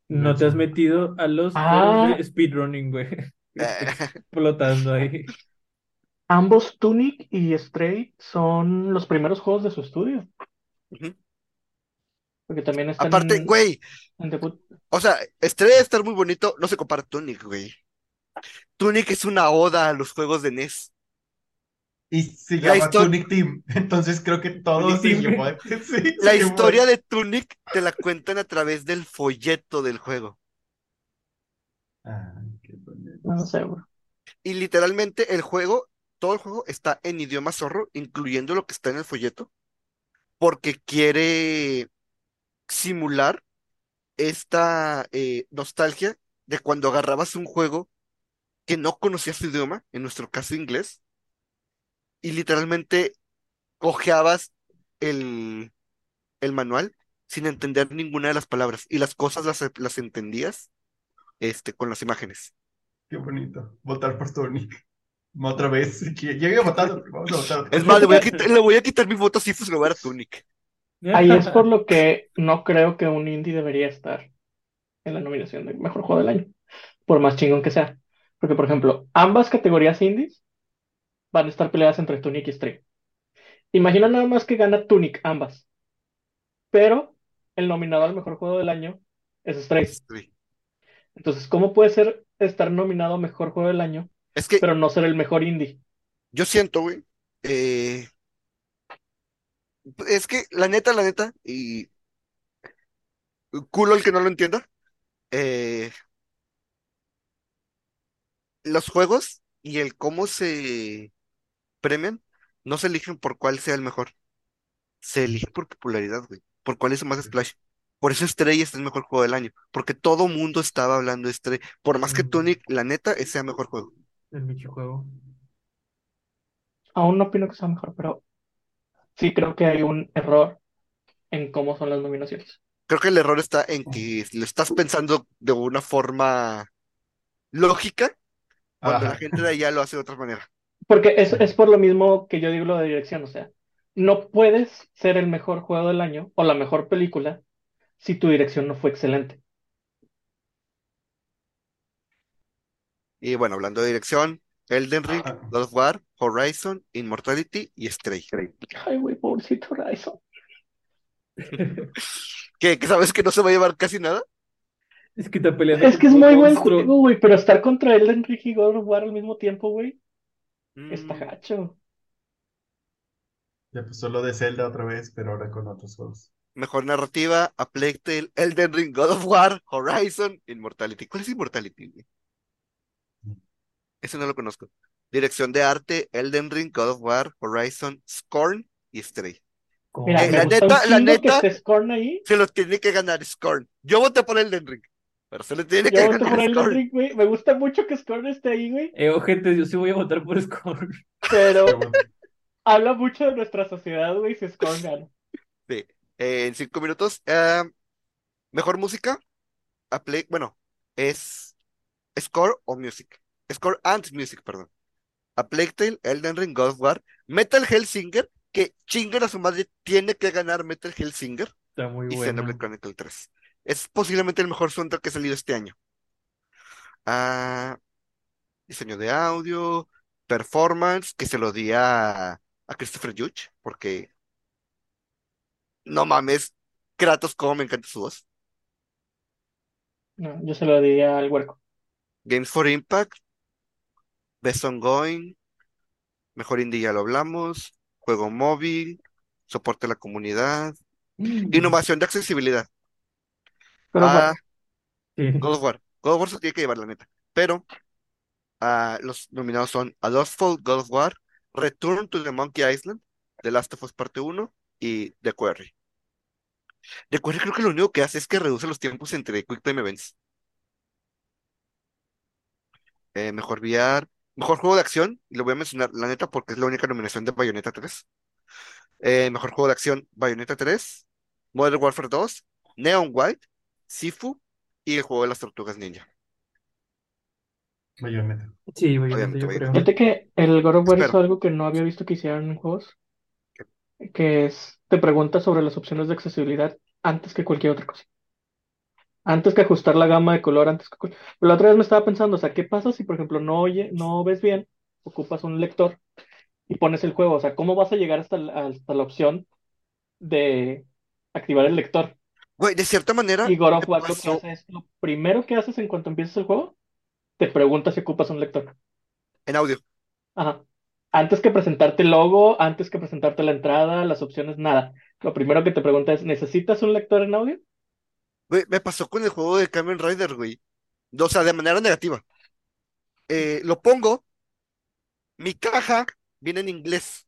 No te has metido a los Ah. de speedrunning, güey. Eh, *laughs* Explotando ahí. Ambos Tunic y Stray son los primeros juegos de su estudio. Porque también están Aparte, en, güey, en debut. o sea, de estar muy bonito, no se compara a Tunic, güey. Tunic es una oda a los juegos de NES. Y se La llama histo- Tunic Team. *laughs* Entonces creo que todo Tunic se Team. llevó. *laughs* *laughs* sí, La se llevó- historia de Tunic te la cuentan a través del folleto del juego. Ah, qué bonito. No sé, bro. Y literalmente el juego, todo el juego está en idioma zorro, incluyendo lo que está en el folleto, porque quiere simular esta eh, nostalgia de cuando agarrabas un juego que no conocías su idioma, en nuestro caso inglés, y literalmente cojeabas el, el manual sin entender ninguna de las palabras, y las cosas las, las entendías este, con las imágenes. Qué bonito. Votar por Tunic. Otra vez. Llegué a votar. Vamos a votar. Es más, le voy a quitar, le voy a quitar mi voto si pues lo voy a dar a Tunic. Ahí es por lo que no creo que un indie debería estar en la nominación de mejor juego del año, por más chingón que sea. Porque, por ejemplo, ambas categorías indies van a estar peleadas entre Tunic y Stray. Imagina nada más que gana Tunic ambas, pero el nominado al mejor juego del año es Stray. Sí. Entonces, ¿cómo puede ser estar nominado a mejor juego del año, Es que pero no ser el mejor indie? yo siento, güey, eh, es que la neta, la neta, y culo el que no lo entienda, eh, los juegos y el cómo se premian no se eligen por cuál sea el mejor, se eligen por popularidad, güey, por cuál es el más splash. Por eso Stray es el mejor juego del año, porque todo mundo estaba hablando de Stray, por más que Mm. Tunic, la neta, ese sea mejor juego. El Michijuego. Aún no opino que sea mejor, pero sí creo que hay un error en cómo son las nominaciones. Creo que el error está en que lo estás pensando de una forma lógica, cuando la Ajá. gente de allá lo hace de otra manera. Porque es, es por lo mismo que yo digo lo de dirección, o sea, no puedes ser el mejor juego del año o la mejor película si tu dirección no fue excelente. Y bueno, hablando de dirección, Elden Ring. God of War, Horizon, Immortality y Stray. Ay, güey, pobrecito Horizon. *laughs* ¿Qué, que sabes que no se va a llevar casi nada? Es que está peleando Es que es muy buen juego, güey, pero estar contra Elden Ring y God of War al mismo tiempo, güey, está Mm, gacho. Ya pasó lo de Zelda otra vez, pero ahora con otros juegos. mejor narrativa, A Plague Tale, Elden Ring, God of War, Horizon, Immortality. ¿Cuál es Immortality? güey? Ese no lo conozco. Dirección de arte, Elden Ring, God of War, Horizon, Scorn y Stray. Mira, Eh, me la gusta un neta- la chingo que neta- esté Scorn ahí. Se lo tiene que ganar Scorn. Yo voté por Elden Ring, pero se lo tiene Yo que voto por. Ring, güey. Me gusta mucho que Scorn esté ahí, güey, Eh, ojete, yo sí voy a votar por Scorn. pero *laughs* habla mucho de nuestra sociedad, güey, si Scorn gana. Sí. Eh, en cinco minutos. eh, mejor música. A play, bueno, es Score o Music. Score and Music, perdón. A Plague Tale, Elden Ring, God of War, Metal Hellsinger, que chingan a su madre, tiene que ganar Metal Hellsinger Está muy y bueno. Xenoblade Chronicle 3. Es posiblemente el mejor soundtrack que ha salido este año. Ah, diseño de audio, performance, que se lo di a, a Christopher Judge, porque no mames, Kratos, cómo me encanta su voz. No, yo se lo diría al huerco. Games for Impact, Best Ongoing, Mejor Indie ya lo hablamos, Juego Móvil, Soporte a la Comunidad, Mm. Innovación de Accesibilidad. Pero Ah, Sí. God of War. God of War se tiene que llevar, la neta. Pero ah, los nominados son A Lost Fault, God of War, Return to the Monkey Island, The Last of Us Parte 1 y The Quarry. The Quarry creo que lo único que hace es que reduce los tiempos entre Quick Time Events. Eh, mejor VR, mejor juego de acción, y lo voy a mencionar, la neta, porque es la única nominación de Bayonetta 3. Eh, mejor juego de acción, Bayonetta 3, Modern Warfare 2, Neon White, Sifu y el juego de las tortugas ninja. Bayonetta. Sí, Bayonetta, Obviamente, yo creo. Fíjate que el God of War hizo Espero. algo que no había visto que hicieran en juegos, que es, te pregunta sobre las opciones de accesibilidad antes que cualquier otra cosa. Antes que ajustar la gama de color, antes que... La otra vez me estaba pensando, o sea, ¿qué pasa si, por ejemplo, no oye, no ves bien, ocupas un lector y pones el juego? O sea, ¿cómo vas a llegar hasta la, hasta la opción de activar el lector? Güey, de cierta manera, Y God of War lo que hace es, lo primero que haces en cuanto empiezas el juego, te pregunta si ocupas un lector. en audio. Ajá. Antes que presentarte el logo, antes que presentarte la entrada, las opciones, nada. Lo primero que te pregunta es, ¿necesitas un lector en audio? Güey, me pasó con el juego de Kamen Rider, güey. O sea, de manera negativa. Eh, lo pongo, mi caja viene en inglés.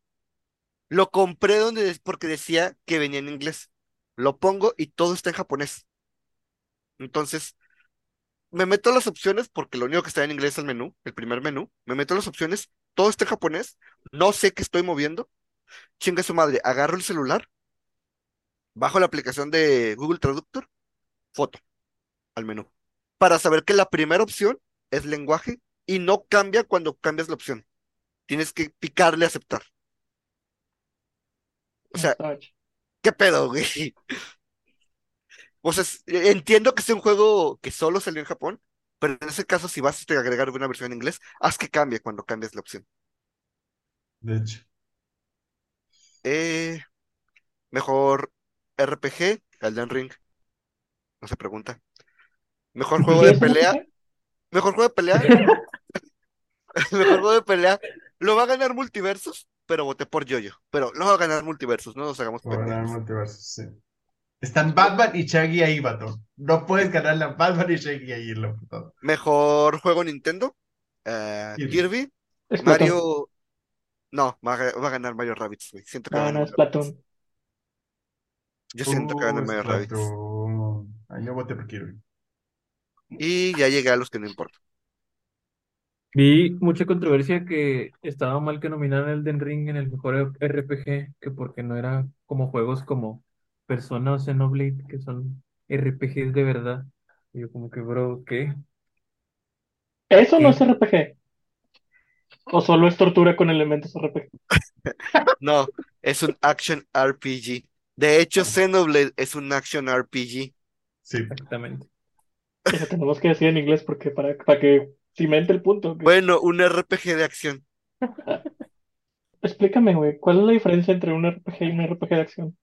Lo compré donde, porque decía que venía en inglés. Lo pongo y todo está en japonés. Entonces, me meto las opciones porque lo único que está en inglés es el menú, el primer menú. Me meto las opciones, todo está en japonés. No sé qué estoy moviendo. Chinga su madre, agarro el celular, bajo la aplicación de Google Traductor, foto al menú, para saber que la primera opción es lenguaje y no cambia cuando cambias la opción. Tienes que picarle aceptar. O sea, ¿qué pedo, güey? O sea, es- entiendo que sea un juego que solo salió en Japón, pero en ese caso, si vas a agregar una versión en inglés, haz que cambie cuando cambies la opción. De hecho. Eh, mejor RPG, Elden Ring. No se pregunta. Mejor juego ¿Sí de pelea. Mejor juego de pelea. *laughs* *laughs* Mejor juego de pelea. Lo va a ganar Multiversus, pero voté por Yoyo. Pero lo va a ganar Multiversus, no nos hagamos Por ganar multiverso, sí. Están Batman y Shaggy ahí, vato. No puedes ganarle a Batman y Shaggy ahí, loco. Mejor juego Nintendo. eh, Kirby. Mario. No, va a, ga- va a ganar Mario Rabbids, güey. Siento que va a No, no, ganar es. Splatoon. Yo siento que gana Uh, Mario. Splatoon. Ahí yo voté por Kirby. Y ya llegué a los que no importan. Vi mucha controversia que estaba mal que nominaran Elden Ring en el mejor RPG, que porque no era como juegos como Persona o Xenoblade, que son RPGs de verdad. Y yo como que, bro, ¿qué? Eso no ¿Qué? es RPG. O solo es tortura con elementos RPG. *laughs* No, es un action RPG. De hecho, Xenoblade es un action RPG. Sí. Exactamente. Eso tenemos que decir en inglés porque para, para que cimente el punto. Bueno, un RPG de acción. *laughs* Explícame, güey, ¿cuál es la diferencia entre un RPG y un RPG de acción?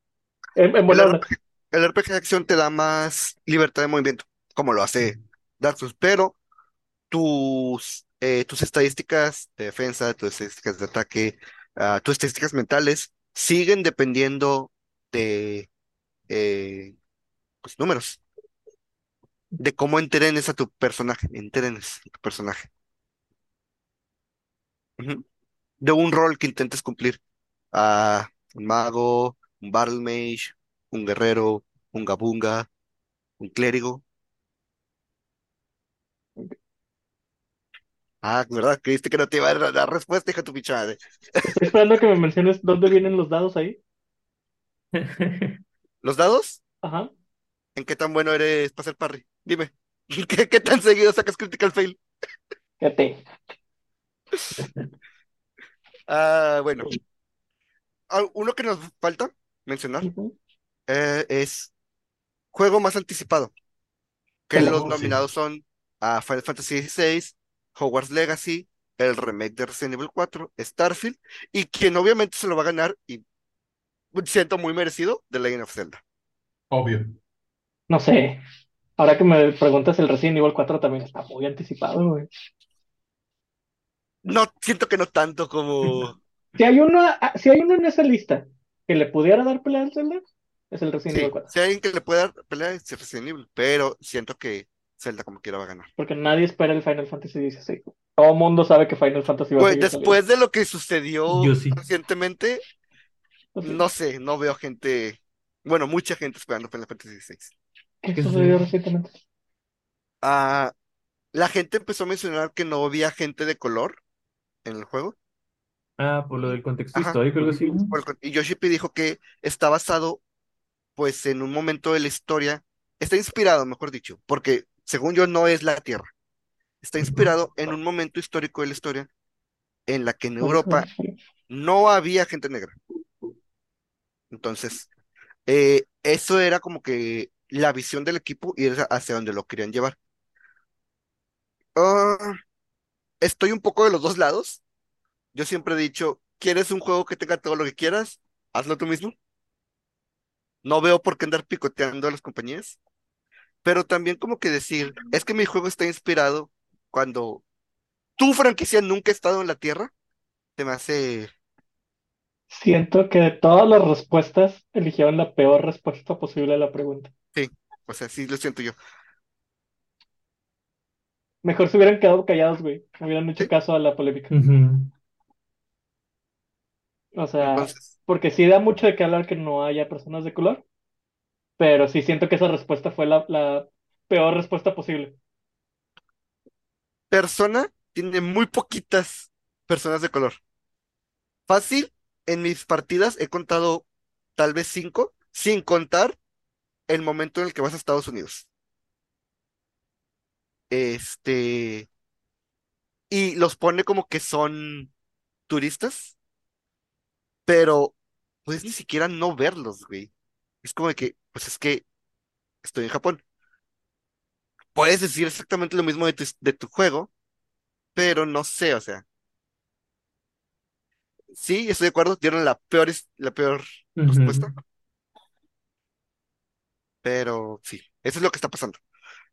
En, en El. RPG, el RPG de acción te da más libertad de movimiento, como lo hace Dark Souls, pero tus, eh, tus estadísticas de defensa, tus estadísticas de ataque, ah, tus estadísticas mentales siguen dependiendo de eh, pues, números, de cómo entrenes a tu personaje, entrenes a tu personaje. Ujú. De un rol que intentes cumplir. Ah, un mago, un battle mage, un guerrero, un gabunga, un clérigo. Ah, ¿verdad? Creíste que no te iba a dar la respuesta, hija de tu pinche madre. Estoy esperando a que me menciones dónde vienen los dados ahí. ¿Los dados? Ajá. ¿En qué tan bueno eres para hacer parry? Dime. *laughs* ¿Qué, qué tan seguido sacas critical fail? Fíjate. *laughs* Ah, bueno. Ah, Uno que nos falta mencionar eh, es juego más anticipado. Que los sí. nominados son a Final Fantasy XVI, Hogwarts Legacy, el remake de Resident Evil 4, Starfield, y quien obviamente se lo va a ganar, y siento muy merecido, The Legend of Zelda. Obvio. No sé. Ahora que me preguntas, el Resident Evil 4 también está muy anticipado, güey. No, siento que no tanto como... *laughs* Si hay uno, ah, si hay uno en esa lista que le pudiera dar pelea al Zelda, es el Resident Sí, Evil 4. si hay alguien que le pueda dar pelea es Resident Evil, pero siento que Zelda como quiera va a ganar. Porque nadie espera el Final Fantasy XVI. Todo mundo sabe que Final Fantasy va a Pues seguir después de lo que sucedió sí. recientemente, no sé, no veo gente, bueno, mucha gente esperando Final Fantasy XVI. ¿Qué ¿Qué sucedió sucedió? recientemente? Ah, la gente empezó a mencionar que no había gente de color en el juego. Ah, por lo del contexto Ajá. histórico, algo así. ¿no? Por el con- Y Yoshipi dijo que está basado, pues, en un momento de la historia, está inspirado, mejor dicho, porque según yo no es la Tierra. Está inspirado en un momento histórico de la historia en la que en Europa no había gente negra. Entonces, eh, eso era como que la visión del equipo y hacia donde lo querían llevar. Ah, estoy un poco de los dos lados. Yo siempre he dicho, ¿quieres un juego que tenga todo lo que quieras? Hazlo tú mismo. No veo por qué andar picoteando a las compañías. Pero también como que decir, es que mi juego está inspirado cuando tu franquicia nunca ha estado en la Tierra, Se me hace. Siento que de todas las respuestas eligieron la peor respuesta posible a la pregunta. Sí, o sea, sí lo siento yo. Mejor se hubieran quedado callados, güey. No hubieran hecho Sí. caso a la polémica. O sea, Entonces, porque sí da mucho de qué hablar que no haya personas de color, pero sí siento que esa respuesta fue la, la peor respuesta posible. persona tiene muy poquitas personas de color. Fácil, en mis partidas he contado tal vez cinco, sin contar el momento en el que vas a Estados Unidos. Este, y los pone como que son turistas, pero puedes ni siquiera no verlos, güey. Es como de que, pues es que estoy en Japón. Puedes decir exactamente lo mismo de tu, de tu juego, pero no sé, o sea. Sí, estoy de acuerdo, dieron la peor, la peor respuesta. Pero sí, eso es lo que está pasando.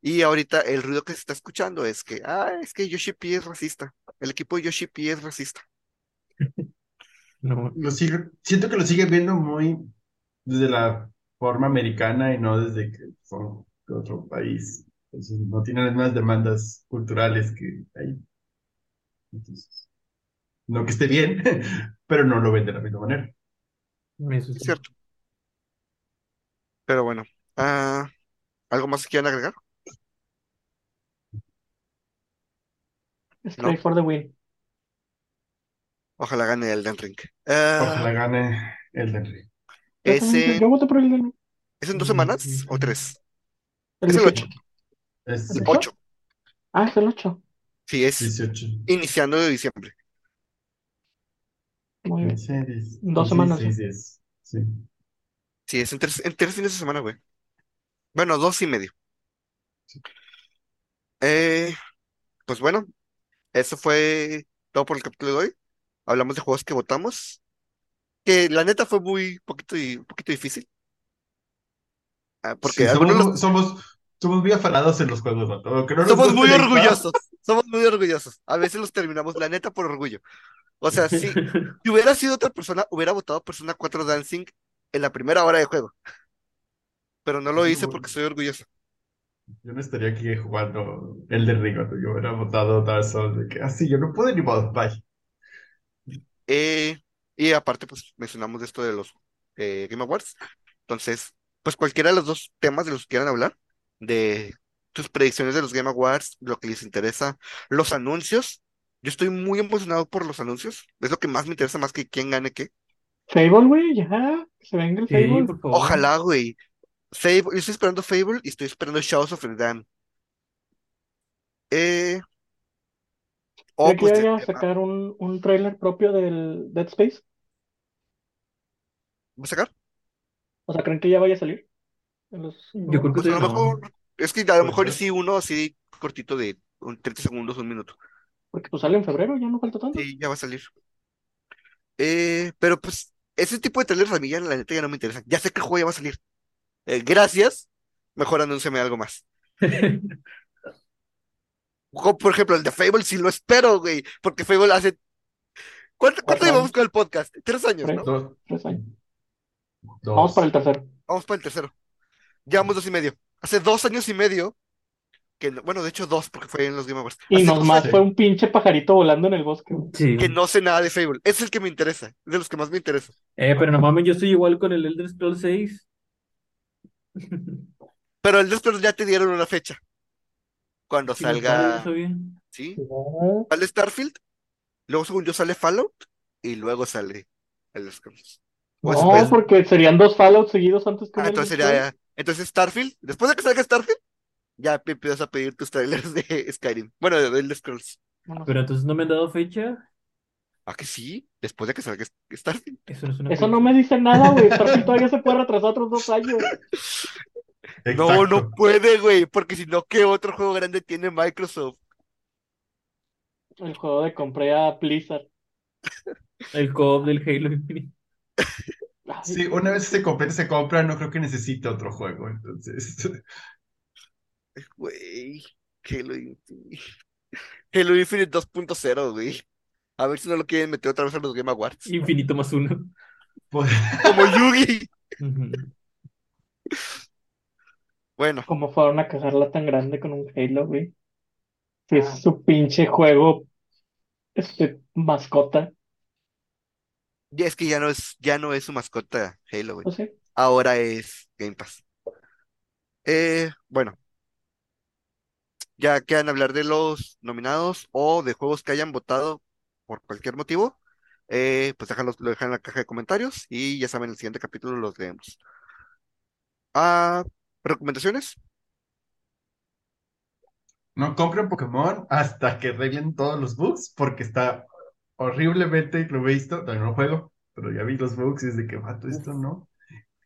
Y ahorita el ruido que se está escuchando es que, ah, es que Yoshi P es racista. El equipo de Yoshi P es racista. *laughs* No. Lo sigue, siento que lo sigue viendo muy desde la forma americana y no desde que son de otro país. Entonces, no tienen las mismas demandas culturales que hay. Entonces, no que esté bien, *laughs* pero no lo ven de la misma manera. Eso Es cierto. Pero bueno, ah, ¿algo más que quieran agregar? Stray No, for the win. ojalá gane Elden Ring. Ah, Ojalá gane Elden Ring. Yo también, yo, ese, yo voto por el del ¿es en dos semanas o tres? el Es el 18. 8. Es ¿El El 8? 8. Ah, es el 8. Sí, es 18. iniciando de diciembre. Muy bien. 15, 10, Dos 15, semanas. 16, ¿no? 10. Sí. Sí, es en tres, en tres fines de semana, güey. Bueno, dos y medio. Eh, pues bueno, eso fue todo por el capítulo de hoy. Hablamos de juegos que votamos, que la neta fue muy poquito y poquito difícil, ah, porque Sí, algunos los somos, somos muy afanados en los juegos, no nos somos muy orgullosos, *laughs* somos muy orgullosos. A veces los terminamos, la neta, por orgullo. O sea, si, *laughs* si hubiera sido otra persona, hubiera votado Persona 4 Dancing en la primera hora de juego, pero no lo hice porque soy orgulloso. yo no estaría aquí jugando Elden Ring, vato. Yo hubiera votado Dark Souls de que así, yo no puedo ni modo, bye. Eh, y aparte, pues mencionamos esto de los eh, Game Awards. Entonces, pues cualquiera de los dos temas de los que quieran hablar, de tus predicciones de los Game Awards, lo que les interesa, los anuncios. Yo estoy muy emocionado por los anuncios. Es lo que más me interesa, más que quién gane qué. Fable, güey, ya. Que se venga el Sí, Fable. Ojalá, güey. Fable, yo estoy esperando Fable y estoy esperando Shadows of the Dam. Eh, o ¿Cree que pues a tema. sacar un, un trailer propio del Dead Space? ¿Va a sacar? O sea, ¿creen que ya vaya a salir? En los Yo creo que Pues a lo no. mejor, es que a lo mejor sí uno así cortito de un 30 segundos, un minuto. Porque pues sale en febrero, ya no falta tanto. Sí, ya va a salir. Eh, pero pues, ese tipo de trailers a mí ya la neta ya no me interesan. Ya sé que el juego ya va a salir. Eh, gracias. Mejor anúnciame algo más. *laughs* Como, por ejemplo, el de Fable sí lo espero, güey. Porque Fable hace. ¿Cuánto, cuánto llevamos con el podcast? Tres años, Tres, ¿no? Dos, tres años. Vamos para el tercero. Vamos para el tercero. Llevamos dos y medio. Hace dos años y medio. Que, no- bueno, de hecho dos, porque fue en los Game Awards. Y nomás años fue un pinche pajarito volando en el bosque. Sí. que no sé nada de Fable. Es el que me interesa. Es de los que más me interesa. Eh, pero no mames, yo estoy igual con el Elder Scrolls 6. *laughs* Pero el Scrolls ya te dieron una fecha. Cuando Sí, salga. ¿Sí? Sale Starfield. Luego, según yo, sale Fallout. Y luego sale el Scrolls. No, después. porque serían dos Fallout seguidos antes que Ah, entonces sería. Entonces Starfield. Después de que salga Starfield, ya empiezas a pedir tus trailers de *laughs* Skyrim. Bueno, de Elder Scrolls. Pero entonces no me han dado fecha. ¿Ah, que sí? Después de que salga Starfield. Eso no es una Eso no me dice nada, güey. Starfield todavía se puede retrasar otros dos años. *laughs* No, no puede, güey. Porque si no, ¿qué otro juego grande tiene Microsoft? El juego de compré a Blizzard. *laughs* El co-op del Halo Infinite. Sí, una vez se compra, se compra, no creo que necesite otro juego. Entonces, Güey. Halo Infinite. Halo Infinite 2.0, güey. A ver si no lo quieren meter otra vez a los Game Awards. Infinito más uno. Pues, *laughs* Como Yugi. Bueno, ¿Cómo fueron a cagarla tan grande con un Halo, güey? Si es su pinche juego, este, mascota, ya es que ya no es, ya no es su mascota Halo, güey. sé. Ahora es Game Pass. Eh, bueno, ya quedan hablar de los nominados o de juegos que hayan votado por cualquier motivo. Eh, pues déjalos, lo dejan en la caja de comentarios y ya saben, el siguiente capítulo los leemos. Ah, ¿recomendaciones? no compren Pokémon hasta que arreglen todos los bugs, porque está horriblemente, lo he visto, todavía no lo juego, pero ya vi los bugs y es de que, vato, esto no.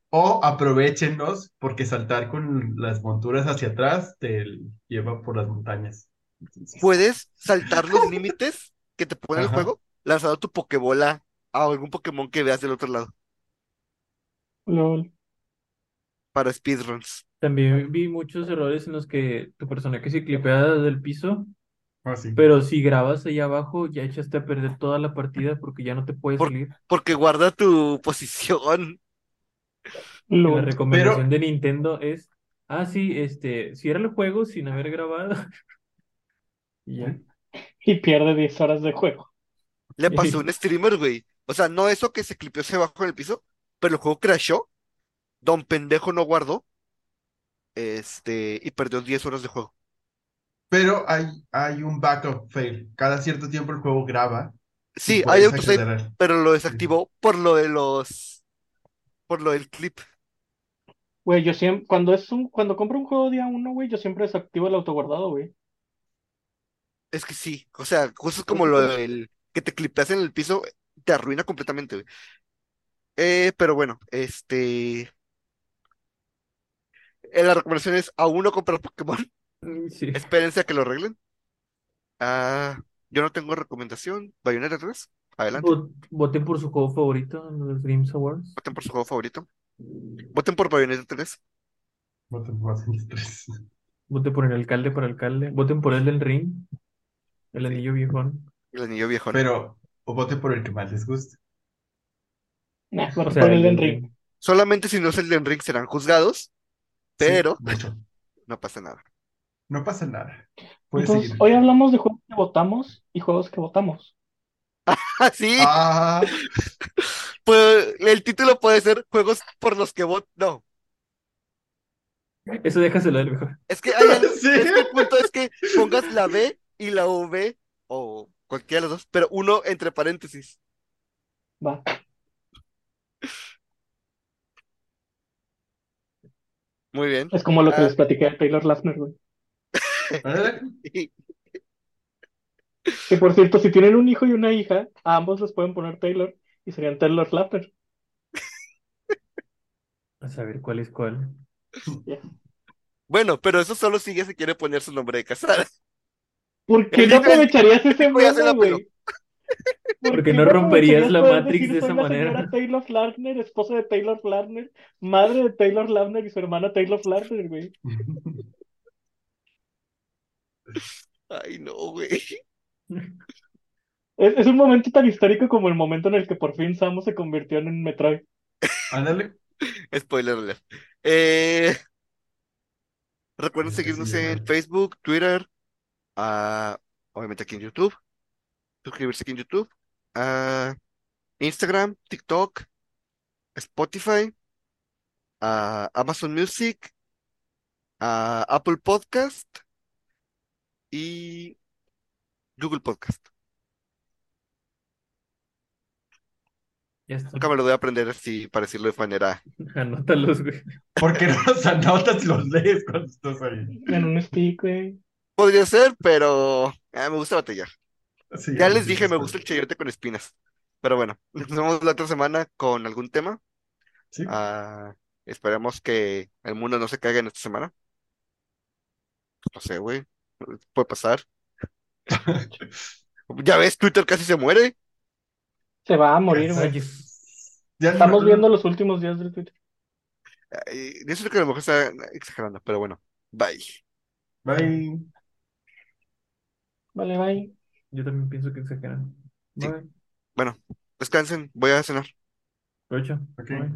O aprovechenlos, porque saltar con las monturas hacia atrás te lleva por las montañas. Entonces, Puedes saltar los límites que te pone el juego lanzando tu Pokébola a algún Pokémon que veas del otro lado Lol. para speedruns. También vi muchos errores en los que tu personaje se clipea del piso, ah, sí. pero si grabas ahí abajo ya echaste a perder toda la partida porque ya no te puedes Por- salir. Porque guarda tu posición. La recomendación de Nintendo es, ah, sí, este, cierra el juego sin haber grabado. *laughs* Y ya. Y pierde 10 horas de juego. Le *laughs* pasó a un streamer, güey. O sea, no eso que se clipeó se bajó en el piso, pero el juego crashó. Don pendejo no guardó. Este, y perdió 10 horas de juego. Pero hay, hay un backup fail. Cada cierto tiempo el juego graba Sí, hay autosave, pero lo desactivó por lo de los. Por lo del clip. Güey, yo siempre, cuando es un, cuando compro un juego día uno, güey, yo siempre desactivo el autoguardado, güey. Es que sí. O sea, cosas como lo del que te clipeas en el piso te arruina completamente, güey. Eh, pero bueno, este. eh, la recomendación es aún no comprar Pokémon. *laughs* Sí. Espérense a que lo arreglen. Ah, yo no tengo recomendación. Bayonetta 3, adelante. Vot- Voten por su juego favorito en los Games Awards. Voten por su juego favorito. Voten por Bayonetta 3. Voten por Assassin's tres. *laughs* Voten por el alcalde para alcalde. Voten por el del ring. El anillo viejón. El anillo viejo. Pero, o voten por el que más les guste. Nah, O por sea, por el ring. Solamente si no es el de Ring serán juzgados, pero de no pasa nada. no pasa nada. Puedes Entonces, seguir. hoy hablamos de juegos que votamos y juegos que votamos. Ah, *laughs* sí, Ah, *laughs* pues, el título puede ser Juegos por los que voto. No, Eso déjaselo del mejor. es que, hay *laughs* Sí. es que el punto es que pongas la B y la V o cualquiera de los dos, pero uno entre paréntesis. Va. Muy bien. Es como lo que Ah. les platiqué de Taylor Lautner, güey. *laughs* Que por cierto, si tienen un hijo y una hija, a ambos les pueden poner Taylor y serían Taylor Lautner. A saber cuál es cuál. Bueno, pero eso solo sigue si quiere poner su nombre de casada. ¿Por qué no aprovecharías ese peló. güey? ¿Por Porque qué no romperías la Matrix de esa manera? señora Taylor Lautner, esposa de Taylor Lautner, madre de Taylor Lautner y su hermana Taylor Lautner, güey. Ay, no, güey. Es, es un momento tan histórico como el momento en el que por fin Samus se convirtió en un Metroid. Ándale. Spoiler alert. Eh, recuerden seguirnos en. Facebook, Twitter, ah, obviamente aquí en YouTube, suscribirse aquí en YouTube, ah, Instagram, TikTok, Spotify, ah, Amazon Music, ah, Apple Podcast y Google Podcast. Ya está. Nunca me lo voy a aprender así para decirlo de manera. *laughs* Anótalos, güey. ¿Por qué no los anotas y los lees cuando estás ahí? En un stick, güey. Podría ser, pero ah, me gusta batallar. Sí, Ya les dije, me gusta el chayote con espinas. Pero bueno, *laughs* nos vemos la otra semana con algún tema. Sí. Ah, esperemos que el mundo no se caiga en esta semana. No sé, güey. Puede pasar. *laughs* Ya ves, Twitter casi se muere. Se va a morir, güey. Estamos no- viendo los últimos días del Twitter. Yo siento que a lo mejor está exagerando, pero bueno. Bye. Bye. Vale, bye. Yo también pienso que exageran. Sí. Bye. Bueno, descansen, voy a cenar. Provecho. Ok. Bye.